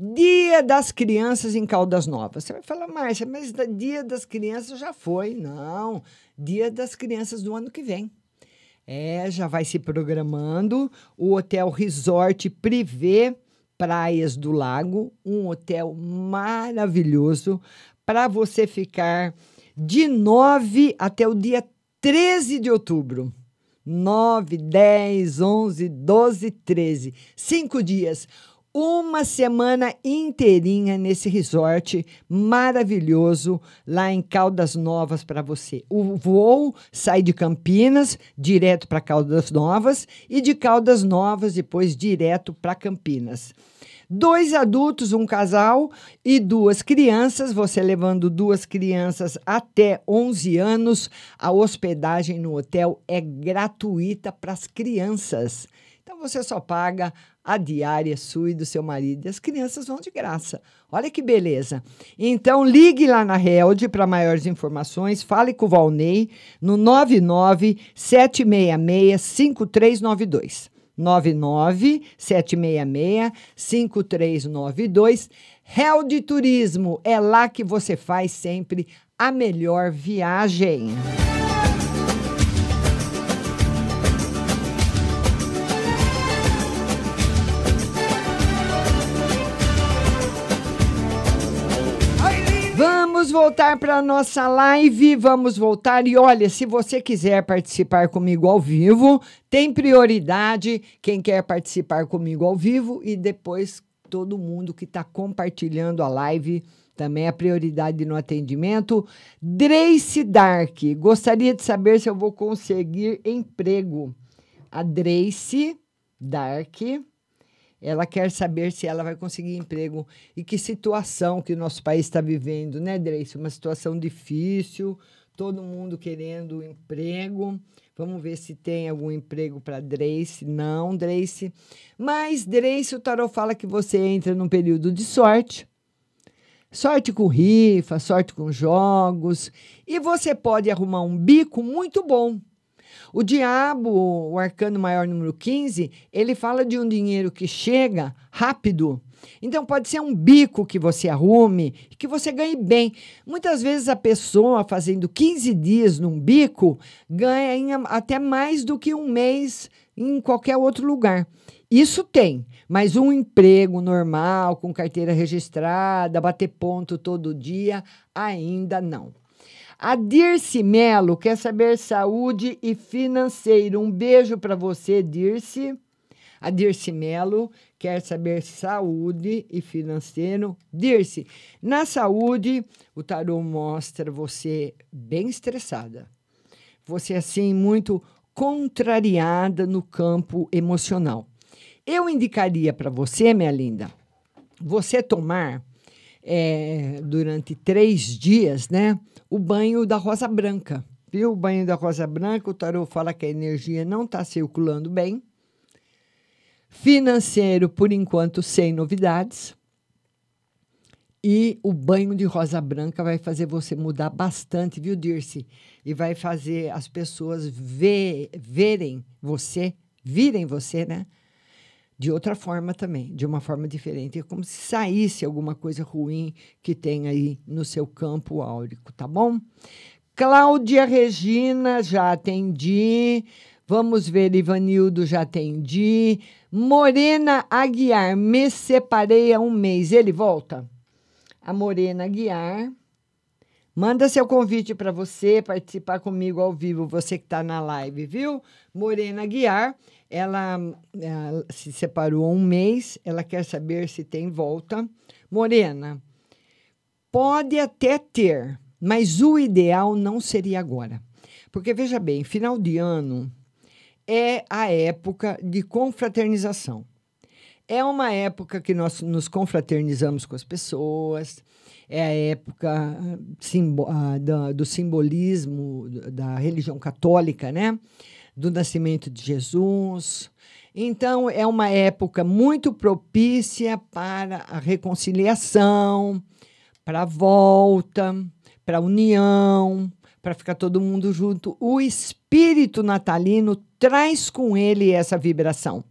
Speaker 11: Dia das Crianças em Caldas Novas. Você vai falar, Márcia, mas Dia das Crianças já foi. Não, Dia das Crianças do ano que vem. É, já vai se programando o Hotel Resort Privé Praias do Lago, um hotel maravilhoso para você ficar de 9 até o dia 13 de outubro. 9, 10, 11, 12, 13. Cinco dias. Uma semana inteirinha nesse resort maravilhoso lá em Caldas Novas para você. O voo sai de Campinas direto para Caldas Novas e de Caldas Novas depois direto para Campinas. Dois adultos, um casal e duas crianças, você levando duas crianças até 11 anos, a hospedagem no hotel é gratuita para as crianças. Você só paga a diária sua e do seu marido. E as crianças vão de graça. Olha que beleza. Então ligue lá na Held para maiores informações. Fale com o Valnei no 99 766 5392. 99 766 5392. Held Turismo. É lá que você faz sempre a melhor viagem. Vamos Voltar para a nossa live, vamos voltar. E olha, se você quiser participar comigo ao vivo, tem prioridade quem quer participar comigo ao vivo e depois todo mundo que está compartilhando a live também é prioridade no atendimento. Drace Dark, gostaria de saber se eu vou conseguir emprego. A Drace Dark, ela quer saber se ela vai conseguir emprego e que situação que o nosso país está vivendo, né, Drace? Uma situação difícil, todo mundo querendo emprego. Vamos ver se tem algum emprego para Drace. Não, Drace. Mas, Drace, o Tarot fala que você entra num período de sorte. Sorte com rifa, sorte com jogos. E você pode arrumar um bico muito bom. O diabo, o arcano maior número 15, ele fala de um dinheiro que chega rápido. Então pode ser um bico que você arrume, que você ganhe bem. Muitas vezes a pessoa fazendo 15 dias num bico ganha até mais do que um mês em qualquer outro lugar. Isso tem, mas um emprego normal, com carteira registrada, bater ponto todo dia, ainda não. A Dirce Melo quer saber saúde e financeiro. Um beijo para você, Dirce. A Dirce Melo quer saber saúde e financeiro. Dirce, na saúde, o tarô mostra você bem estressada. Você, assim, muito contrariada no campo emocional. Eu indicaria para você, minha linda, você tomar é, durante três dias, né? O banho da rosa branca. Viu? O banho da rosa branca, o tarô fala que a energia não está circulando bem. Financeiro, por enquanto, sem novidades. E o banho de rosa branca vai fazer você mudar bastante, viu, Dirce? E vai fazer as pessoas ver, verem você, virem você, né? De outra forma também, de uma forma diferente. É como se saísse alguma coisa ruim que tem aí no seu campo áurico, tá bom? Cláudia Regina, já atendi. Vamos ver, Ivanildo, já atendi. Morena Aguiar, me separei há um mês. Ele volta? A Morena Aguiar. Manda seu convite para você participar comigo ao vivo, você que está na live, viu? Morena Aguiar, ela, ela se separou há um mês, ela quer saber se tem volta. Morena, pode até ter, mas o ideal não seria agora. Porque veja bem, final de ano é a época de confraternização. É uma época que nós nos confraternizamos com as pessoas, é a época simbo, ah, do simbolismo da religião católica, né? Do nascimento de Jesus. Então, é uma época muito propícia para a reconciliação, para a volta, para a união, para ficar todo mundo junto. O espírito natalino traz com ele essa vibração.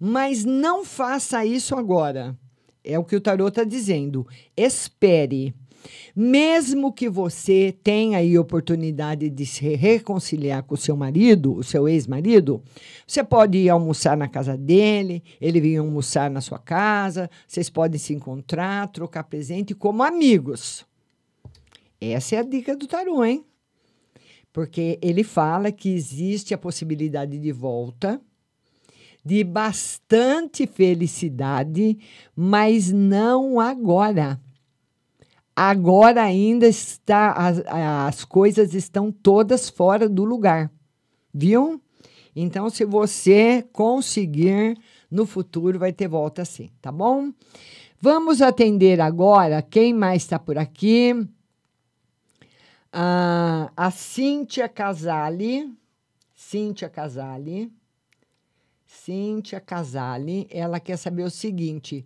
Speaker 11: Mas não faça isso agora. É o que o tarot está dizendo. Espere. Mesmo que você tenha aí oportunidade de se reconciliar com o seu marido, o seu ex-marido, você pode ir almoçar na casa dele, ele vem almoçar na sua casa, vocês podem se encontrar, trocar presente como amigos. Essa é a dica do tarô, hein? Porque ele fala que existe a possibilidade de volta de bastante felicidade, mas não agora. Agora ainda está as, as coisas estão todas fora do lugar. Viu? Então, se você conseguir, no futuro vai ter volta sim, tá bom? Vamos atender agora quem mais está por aqui. Ah, a Cíntia Casale. Cíntia Casale. Cíntia Casale, ela quer saber o seguinte: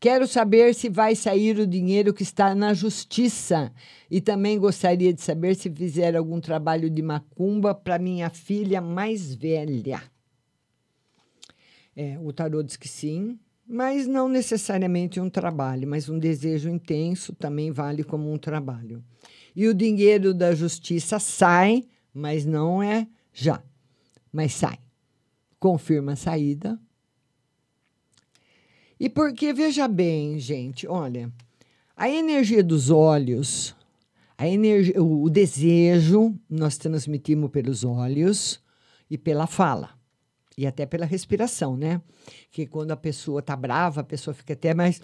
Speaker 11: quero saber se vai sair o dinheiro que está na justiça e também gostaria de saber se fizer algum trabalho de macumba para minha filha mais velha. É, o tarô diz que sim, mas não necessariamente um trabalho, mas um desejo intenso também vale como um trabalho. E o dinheiro da justiça sai, mas não é já, mas sai confirma a saída. E porque, veja bem, gente, olha, a energia dos olhos, A energia, o, desejo nós transmitimos pelos olhos e pela fala. E até pela respiração, né? Que quando a pessoa tá brava, a pessoa fica até mais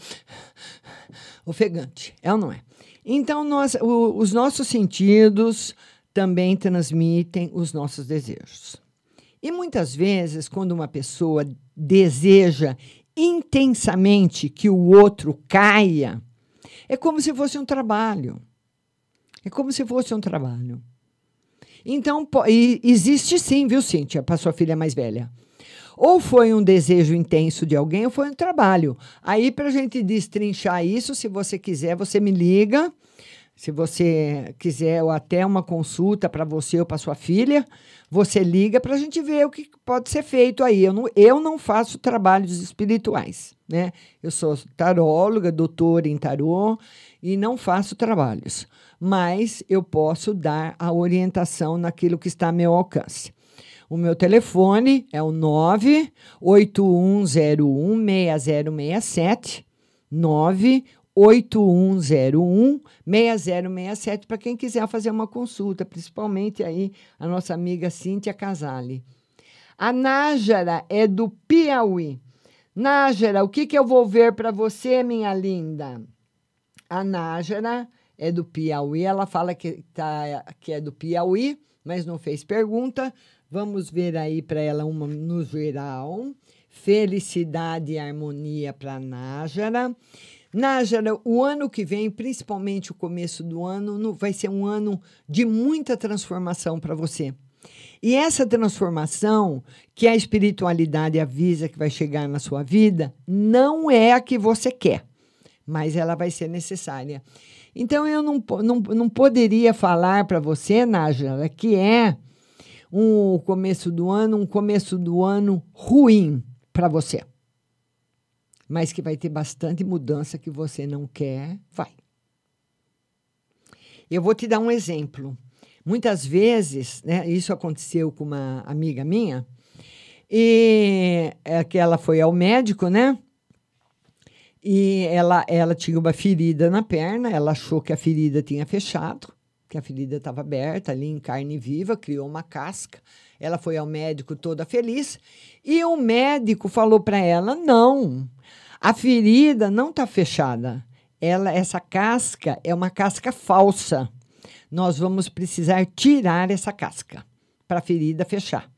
Speaker 11: ofegante. É ou não é? Então, nós, o- os nossos sentidos também transmitem os nossos desejos. E muitas vezes, quando uma pessoa deseja intensamente que o outro caia, é como se fosse um trabalho. É como se fosse um trabalho. Então, existe sim, viu, Cíntia, para sua filha mais velha. Ou foi um desejo intenso de alguém, ou foi um trabalho. Aí, para a gente destrinchar isso, se você quiser, você me liga. Se você quiser, ou até uma consulta para você ou para sua filha, você liga para a gente ver o que pode ser feito aí. Eu não, eu não faço trabalhos espirituais, né? Eu sou taróloga, doutora em tarô e não faço trabalhos, mas eu posso dar a orientação naquilo que está a meu alcance. O meu telefone é o 981016067, 981016067 para quem quiser fazer uma consulta, principalmente aí a nossa amiga Cíntia Casale. A Nájara é do Piauí. Nájara, o que, que eu vou ver para você, minha linda? A Nájara é do Piauí. Ela fala que, tá, que é do Piauí, mas não fez pergunta. Vamos ver aí para ela uma no geral. Felicidade e harmonia para Nájara. Nájara, o ano que vem, principalmente o começo do ano, no- vai ser um ano de muita transformação para você. E essa transformação que a espiritualidade avisa que vai chegar na sua vida, não é a que você quer, mas ela vai ser necessária. Então, eu não, não, não poderia falar para você, Nájara, que é um começo do ano, um começo do ano ruim para você. Mas que vai ter bastante mudança que você não quer, vai. Eu vou te dar um exemplo. Muitas vezes, né, isso aconteceu com uma amiga minha, e é que ela foi ao médico, né? E ela, ela tinha uma ferida na perna, ela achou que a ferida tinha fechado, que a ferida estava aberta ali em carne viva, criou uma casca. Ela foi ao médico toda feliz e o médico falou para ela: não, a ferida não está fechada. Ela, essa casca é uma casca falsa. Nós vamos precisar tirar essa casca para a ferida fechar.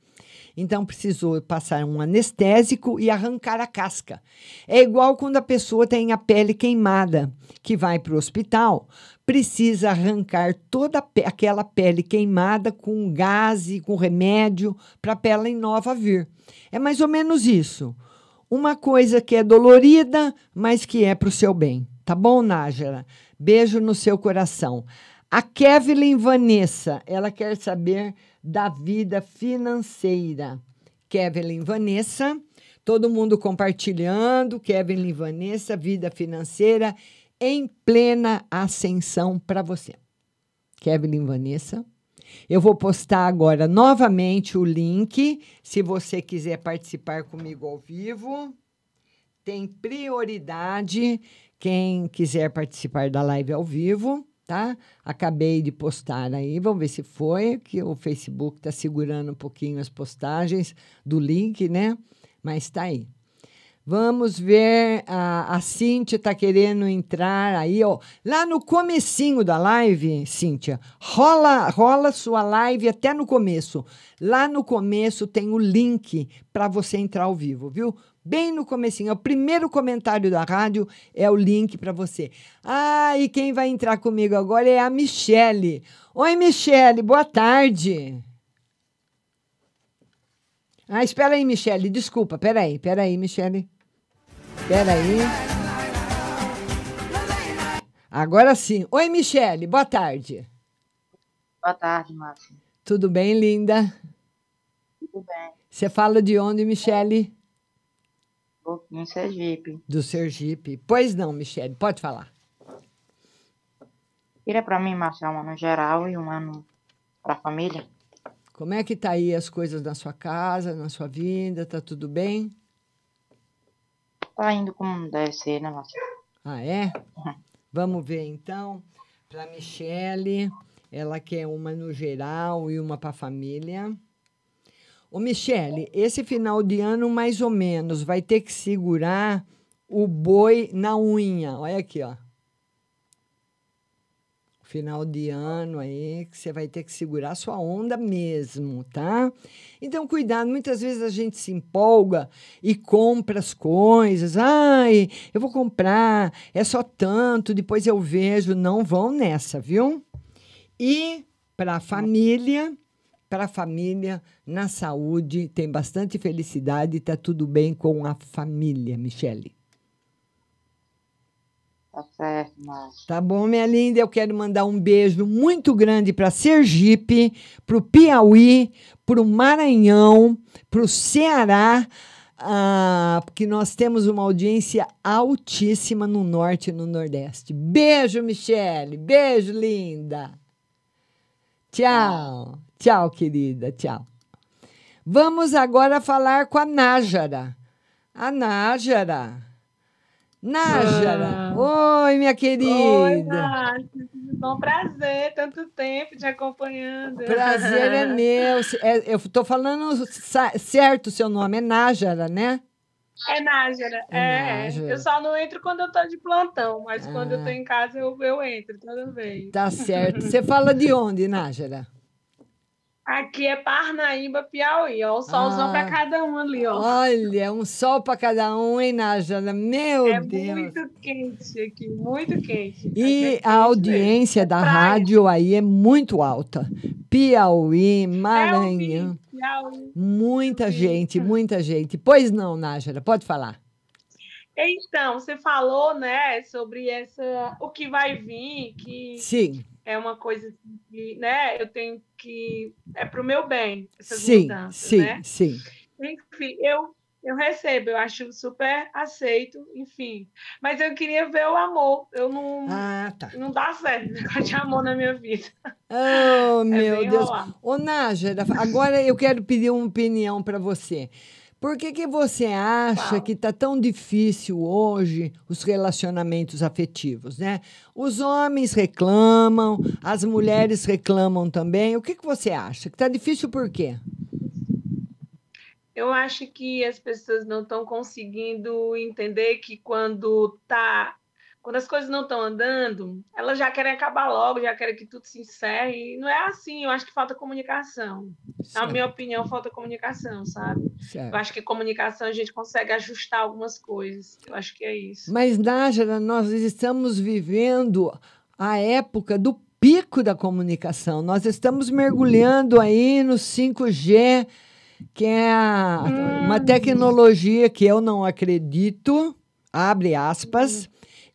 Speaker 11: Então precisou passar um anestésico e arrancar a casca. É igual quando a pessoa tem a pele queimada, que vai para o hospital, precisa arrancar toda aquela pele queimada com gás e com remédio para a pele nova vir. É mais ou menos isso. Uma coisa que é dolorida, mas que é para o seu bem. Tá bom, Nájara? Beijo no seu coração. A Kevin Vanessa, ela quer saber da vida financeira. Kevin Vanessa, todo mundo compartilhando. Kevin Vanessa, vida financeira em plena ascensão para você. Kevin Vanessa. Eu vou postar agora novamente o link, se você quiser participar comigo ao vivo. Tem prioridade quem quiser participar da live ao vivo, tá? Acabei de postar aí, vamos ver se foi, que o Facebook está segurando um pouquinho as postagens do link, né? Mas tá aí. Vamos ver, a, a Cíntia está querendo entrar aí, ó. Lá no comecinho da live, Cíntia, rola, rola sua live até no começo. Lá no começo tem o link para você entrar ao vivo, viu? Bem no comecinho, é o primeiro comentário da rádio é o link para você. Ah, e quem vai entrar comigo agora é a Michele. Oi, Michele, boa tarde. Ah, espera aí, Michele, desculpa, peraí, peraí, Michele. Peraí. Agora sim. Oi, Michele, boa tarde.
Speaker 17: Boa tarde, Márcia.
Speaker 11: Tudo bem, linda?
Speaker 17: Tudo bem?
Speaker 11: Você fala de onde, Michele?
Speaker 17: Em Sergipe.
Speaker 11: Do Sergipe. Pois não, Michele, pode falar.
Speaker 17: Tira pra mim, Márcia, um ano geral e um ano pra família.
Speaker 11: Como é que tá aí as coisas na sua casa, na sua vida? Tá tudo bem?
Speaker 17: Tá indo como deve ser, né, Márcia?
Speaker 11: Ah, é? Vamos ver então. Para Michele, ela quer uma no geral e uma para a família. Ô, Michele, esse final de ano, mais ou menos, vai ter que segurar o boi na unha. Olha aqui, ó. Final de ano aí, que você vai ter que segurar sua onda mesmo, tá? Então, cuidado, muitas vezes a gente se empolga e compra as coisas. Ai, eu vou comprar, é só tanto, depois eu vejo. Não vão nessa, viu? E para a família, para a família, na saúde, tem bastante felicidade, está tudo bem com a família, Michele.
Speaker 17: Tá certo, Márcia.
Speaker 11: Tá bom, minha linda? Eu quero mandar um beijo muito grande para Sergipe, para o Piauí, para o Maranhão, para o Ceará, ah, porque nós temos uma audiência altíssima no Norte e no Nordeste. Beijo, Michele. Beijo, linda. Tchau. Tchau, querida. Tchau. Vamos agora falar com a Nájara. A Nájara. Nájara. Oi, minha querida.
Speaker 18: Oi. Tudo bom? Prazer, tanto tempo te acompanhando.
Speaker 11: Prazer é meu. É, eu estou falando certo o seu nome, é Nájara, né?
Speaker 18: É Nájara.
Speaker 11: É
Speaker 18: É,
Speaker 11: Nájara.
Speaker 18: eu só não entro quando eu tô de plantão, mas quando eu
Speaker 11: Ah.
Speaker 18: tô em casa eu, eu entro toda vez.
Speaker 11: Tá certo. Você fala de onde, Nájara?
Speaker 18: Aqui é Parnaíba, Piauí, ó. O solzão
Speaker 11: Ah.
Speaker 18: pra cada um ali, ó.
Speaker 11: Olha, um sol para cada um, hein, Nájara? Meu
Speaker 18: é
Speaker 11: Deus.
Speaker 18: muito quente aqui, muito quente.
Speaker 11: E a audiência da rádio aí é muito alta. Piauí, Maranhão.
Speaker 18: Piauí.
Speaker 11: Muita gente, muita gente. Pois não, Nájara, pode falar.
Speaker 18: Então, você falou, né, sobre essa o que vai vir, que
Speaker 11: Sim.
Speaker 18: É uma coisa assim que, né, eu tenho que é para o meu bem essas
Speaker 11: Sim,
Speaker 18: mudanças,
Speaker 11: sim,
Speaker 18: né?
Speaker 11: sim.
Speaker 18: Enfim, eu eu recebo, eu acho super aceito, enfim. Mas eu queria ver o amor. Eu não
Speaker 11: Ah, tá.
Speaker 18: não dá certo negócio de amor na minha vida.
Speaker 11: Oh, meu
Speaker 18: É bem
Speaker 11: Deus.
Speaker 18: enrolado.
Speaker 11: Ô, Nájara, agora eu quero pedir uma opinião para você. Por que, que você acha que está tão difícil hoje os relacionamentos afetivos, né? Os homens reclamam, as mulheres reclamam também. O que, que você acha? Que está difícil por quê?
Speaker 18: Eu acho que as pessoas não estão conseguindo entender que quando tá, quando as coisas não estão andando, elas já querem acabar logo, já querem que tudo se encerre. E não é assim, eu acho que falta comunicação. Na minha opinião, falta comunicação, sabe?
Speaker 11: Certo.
Speaker 18: Eu acho que comunicação a gente consegue ajustar algumas coisas. Eu acho que é isso.
Speaker 11: Mas, Nájara, nós estamos vivendo a época do pico da comunicação. Nós estamos mergulhando aí no 5G, que é a- uma tecnologia que eu não acredito, abre aspas.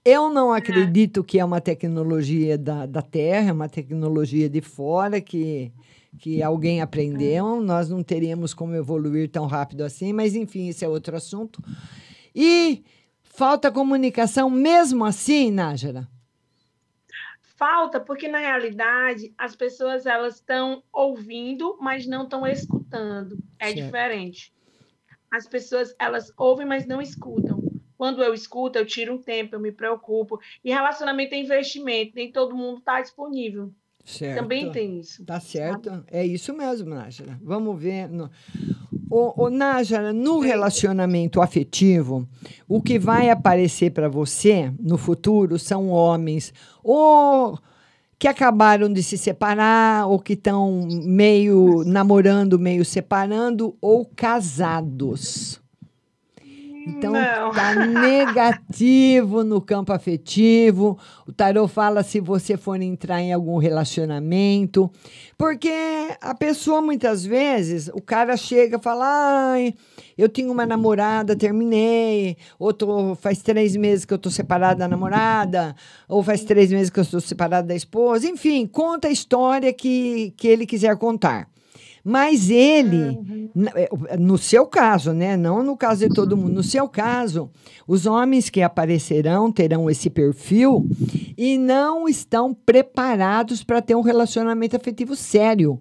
Speaker 11: Eu não acredito que é uma tecnologia da, da Terra, é uma tecnologia de fora que, que alguém aprendeu. Nós não teríamos como evoluir tão rápido assim, mas enfim, esse é outro assunto. E falta comunicação mesmo assim, Nájara?
Speaker 18: Falta porque na realidade as pessoas elas estão ouvindo, mas não estão escutando. É
Speaker 11: Certo.
Speaker 18: diferente. As pessoas elas ouvem, mas não escutam. Quando eu escuto, eu tiro um tempo, eu me preocupo. E relacionamento é investimento, nem todo mundo está disponível.
Speaker 11: Certo.
Speaker 18: Também tem isso.
Speaker 11: Tá certo. É isso mesmo, Nájara. Vamos ver. Ô, ô, Nájara, no relacionamento afetivo, o que vai aparecer para você no futuro são homens ou que acabaram de se separar, ou que estão meio namorando, meio separando, ou casados. Então,
Speaker 18: Não.
Speaker 11: tá negativo no campo afetivo. O tarô fala se você for entrar em algum relacionamento. Porque a pessoa, muitas vezes, o cara chega e fala: Ai, eu tinha uma namorada, terminei. Ou tô, faz três meses que eu tô separada da namorada. Ou faz três meses que eu estou separada da esposa. Enfim, conta a história que, que ele quiser contar. Mas ele, n- é, no seu caso, né? Não no caso de todo mundo, no seu caso, os homens que aparecerão terão esse perfil e não estão preparados para ter um relacionamento afetivo sério.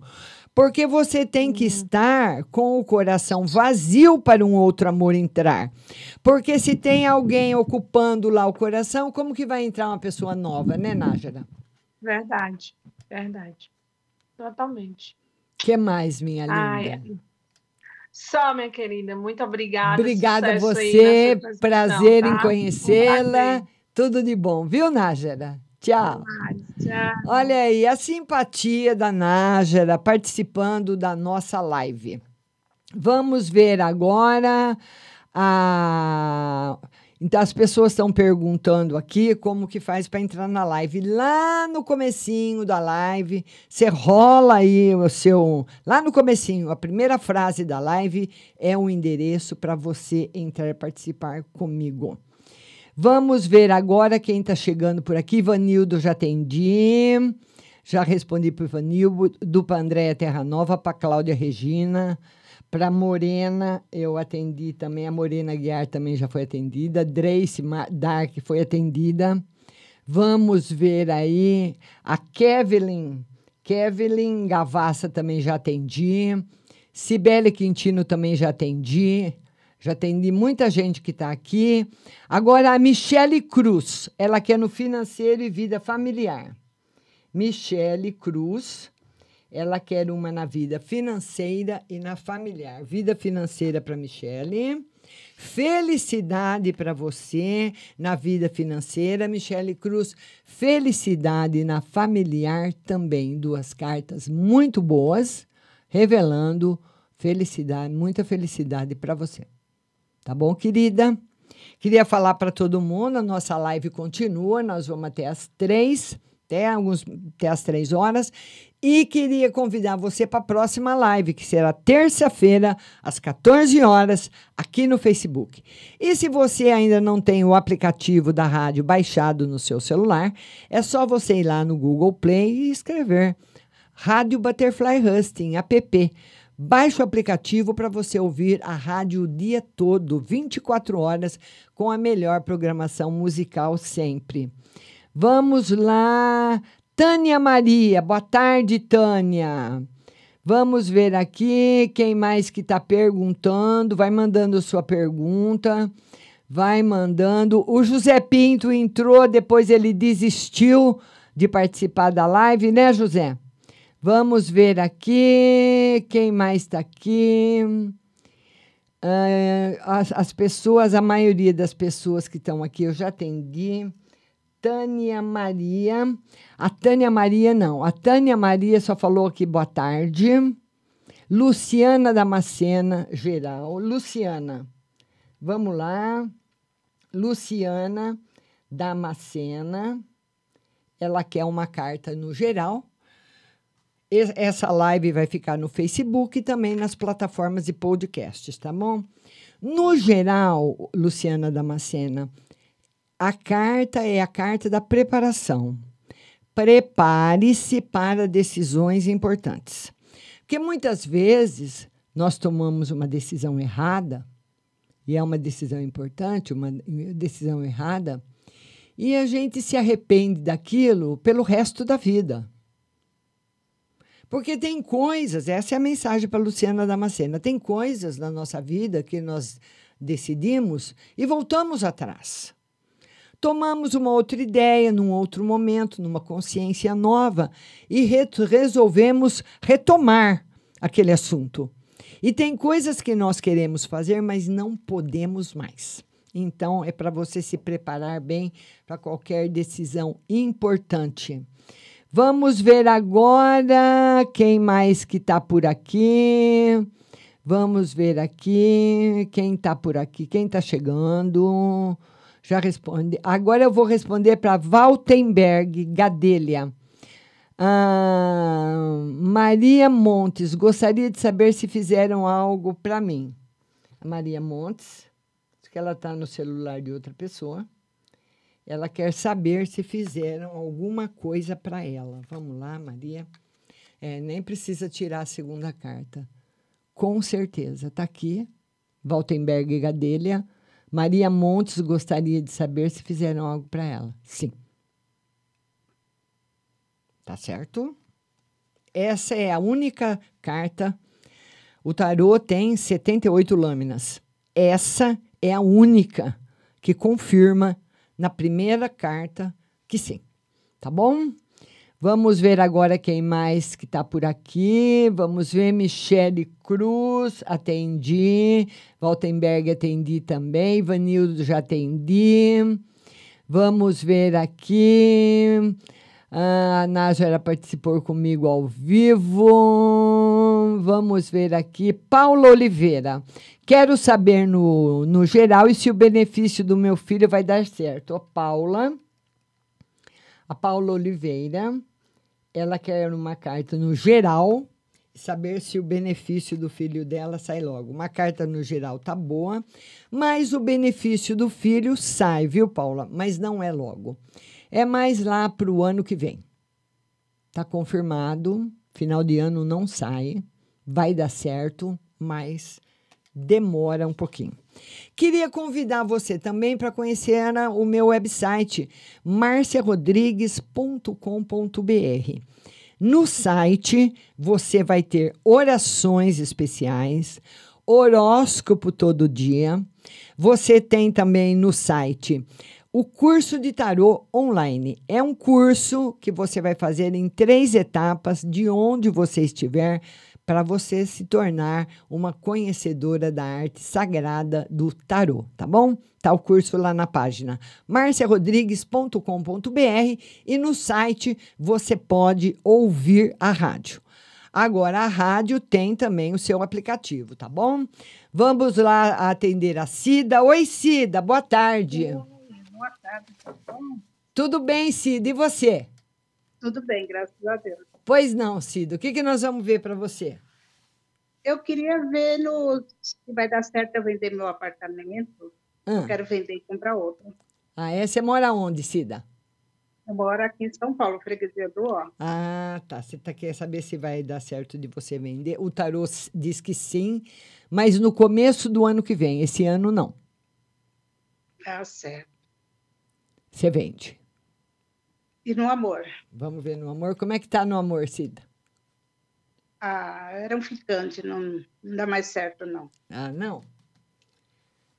Speaker 11: Porque você tem que estar com o coração vazio para um outro amor entrar. Porque se tem alguém ocupando lá o coração, como que vai entrar uma pessoa nova, né, Nájara?
Speaker 18: Verdade, verdade. Totalmente.
Speaker 11: Que mais, minha linda?
Speaker 18: Ai. Só, minha querida, muito obrigada.
Speaker 11: Obrigada a você, prazer em
Speaker 18: tá?
Speaker 11: conhecê-la. Tudo de bom, viu, Nájera? Tchau.
Speaker 18: Tchau.
Speaker 11: Olha aí, a simpatia da Nájera participando da nossa live. Vamos ver agora a. Então, as pessoas estão perguntando aqui como que faz para entrar na live. Lá no comecinho da live, você rola aí o seu... Lá no comecinho, a primeira frase da live é o endereço para você entrar e participar comigo. Vamos ver agora quem está chegando por aqui. Vanildo, já atendi. Já respondi para o Vanildo, para Andréia Terra Nova, para Cláudia Regina. Para Morena, eu atendi também. A Morena Guiar também já foi atendida. Drace Dark foi atendida. Vamos ver aí. A Kevlin. Kevlin Gavassa também já atendi. Cibele Quintino também já atendi. Já atendi muita gente que está aqui. Agora, a Michele Cruz. Ela que é no financeiro e vida familiar. Michele Cruz. Ela quer uma na vida financeira e na familiar. Vida financeira para Michele. Felicidade para você na vida financeira, Michele Cruz. Felicidade na familiar também. Duas cartas muito boas, revelando felicidade, muita felicidade para você. Tá bom, querida? Queria falar para todo mundo, a nossa live continua, nós vamos até as três, até, alguns, até as três horas. E queria convidar você para a próxima live, que será terça-feira, às 14 horas, aqui no Facebook. E se você ainda não tem o aplicativo da rádio baixado no seu celular, é só você ir lá no Google Play e escrever Rádio Butterfly Husting, app. Baixe o aplicativo para você ouvir a rádio o dia todo, 24 horas, com a melhor programação musical sempre. Vamos lá. Tânia Maria, boa tarde, Tânia. Vamos ver aqui quem mais que está perguntando. Vai mandando sua pergunta. Vai mandando. O José Pinto entrou, depois ele desistiu de participar da live, né, José? Vamos ver aqui. Quem mais está aqui? Ah, as, as pessoas, a maioria das pessoas que estão aqui eu já atendi. Tânia Maria. A Tânia Maria, não. A Tânia Maria só falou aqui boa tarde. Luciana Damascena, geral. Luciana, vamos lá. Luciana Damascena. Ela quer uma carta no geral. Es- Essa live vai ficar no Facebook e também nas plataformas de podcasts, tá bom? No geral, Luciana Damascena, a carta é a carta da preparação. Prepare-se para decisões importantes. Porque muitas vezes nós tomamos uma decisão errada, e é uma decisão importante, uma decisão errada, e a gente se arrepende daquilo pelo resto da vida. Porque tem coisas, essa é a mensagem para Luciana Damascena, tem coisas na nossa vida que nós decidimos e voltamos atrás. Tomamos uma outra ideia num outro momento, numa consciência nova e re resolvemos retomar aquele assunto. E tem coisas que nós queremos fazer, mas não podemos mais. Então, é para você se preparar bem para qualquer decisão importante. Vamos ver agora quem mais que está por aqui. Vamos ver aqui quem está por aqui, quem está chegando. Já responde. Agora eu vou responder para Valtenberg Gadelha. Ah, Maria Montes, gostaria de saber se fizeram algo para mim. Maria Montes, que ela está no celular de outra pessoa. Ela quer saber se fizeram alguma coisa para ela. Vamos lá, Maria. É, nem precisa tirar a segunda carta. Com certeza. Está aqui. Valtenberg Gadelha. Maria Montes gostaria de saber se fizeram algo para ela. Sim. Tá certo? Essa é a única carta. O tarô tem 78 lâminas. Essa é a única que confirma na primeira carta que sim. Tá bom? Vamos ver agora quem mais que está por aqui. Vamos ver Michele Cruz, atendi. Waltenberg, atendi também. Vanildo, já atendi. Vamos ver aqui. Ah, A Nájera participou comigo ao vivo. Vamos ver aqui. Paulo Oliveira. Quero saber no, no geral e se o benefício do meu filho vai dar certo. Ô, Paula. A Paula Oliveira. Ela quer uma carta no geral, saber se o benefício do filho dela sai logo. Uma carta no geral tá boa, mas o benefício do filho sai, viu, Paula? Mas não é logo. É mais lá para o ano que vem. Tá confirmado. Final de ano não sai. Vai dar certo, mas demora um pouquinho. Queria convidar você também para conhecer o meu website, marciarodrigues.com.br. No site você vai ter orações especiais, horóscopo todo dia. Você tem também no site o curso de tarô online. É um curso que você vai fazer em três etapas de onde você estiver para você se tornar uma conhecedora da arte sagrada do tarô, tá bom? Tá o curso lá na página marciarodrigues.com.br e no site você pode ouvir a rádio. Agora, a rádio tem também o seu aplicativo, tá bom? Vamos lá atender a Cida. Oi, Cida, boa tarde.
Speaker 19: Boa tarde, bom?
Speaker 11: Tudo bem, Cida? E você?
Speaker 19: Tudo bem, graças a Deus.
Speaker 11: Pois não, Cida. O que, que nós vamos ver para você?
Speaker 19: Eu queria ver no, se vai dar certo eu vender meu apartamento.
Speaker 11: Ah.
Speaker 19: Eu quero vender e comprar outro.
Speaker 11: Ah, é? Você mora onde, Cida?
Speaker 19: Eu moro aqui em São Paulo, freguesia do Ó.
Speaker 11: Ah, tá. Você tá, quer saber se vai dar certo de você vender? O tarô diz que sim, mas no começo do ano que vem. Esse ano, não.
Speaker 19: Tá certo.
Speaker 11: Você vende.
Speaker 19: E no amor?
Speaker 11: Vamos ver no amor. Como é que tá no amor, Cida?
Speaker 19: Ah, era um ficante, não, não dá mais certo, não.
Speaker 11: Ah, não?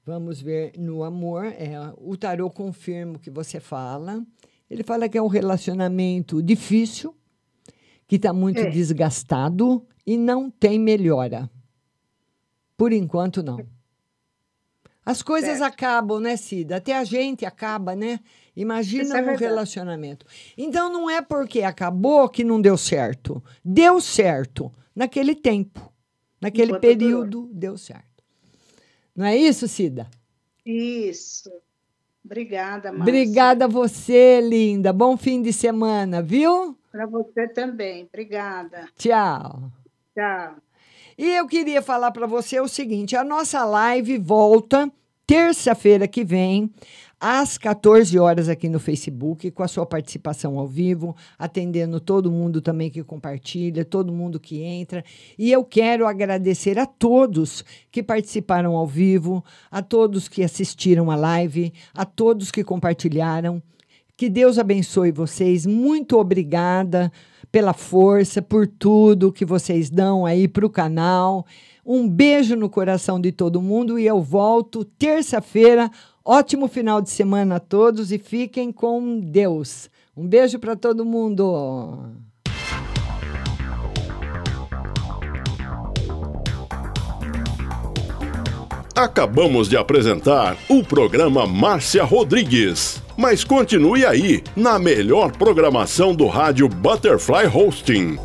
Speaker 11: Vamos ver no amor. É, o tarô confirma o que você fala. Ele fala que é um relacionamento difícil, que está muito
Speaker 19: É.
Speaker 11: desgastado e não tem melhora. Por enquanto, não. As coisas
Speaker 19: Certo.
Speaker 11: acabam, né, Cida? Até a gente acaba, né? Imagina
Speaker 19: Isso é
Speaker 11: um relacionamento. Então, não é porque acabou que não deu certo. Deu certo naquele tempo. Naquele
Speaker 19: Enquanto durou.
Speaker 11: período, deu certo. Não é isso, Cida?
Speaker 19: Isso. Obrigada, Márcia.
Speaker 11: Obrigada a você, linda. Bom fim de semana, viu?
Speaker 19: Para você também. Obrigada.
Speaker 11: Tchau.
Speaker 19: Tchau.
Speaker 11: E eu queria falar para você o seguinte: a nossa live volta terça-feira que vem, às 14 horas aqui no Facebook, com a sua participação ao vivo, atendendo todo mundo também que compartilha, todo mundo que entra. E eu quero agradecer a todos que participaram ao vivo, a todos que assistiram a live, a todos que compartilharam. Que Deus abençoe vocês. Muito obrigada pela força, por tudo que vocês dão aí para o canal. Um beijo no coração de todo mundo e eu volto terça-feira. Ótimo final de semana a todos e fiquem com Deus. Um beijo para todo mundo.
Speaker 20: Acabamos de apresentar o programa Márcia Rodrigues. Mas continue aí, na melhor programação do rádio Butterfly Hosting.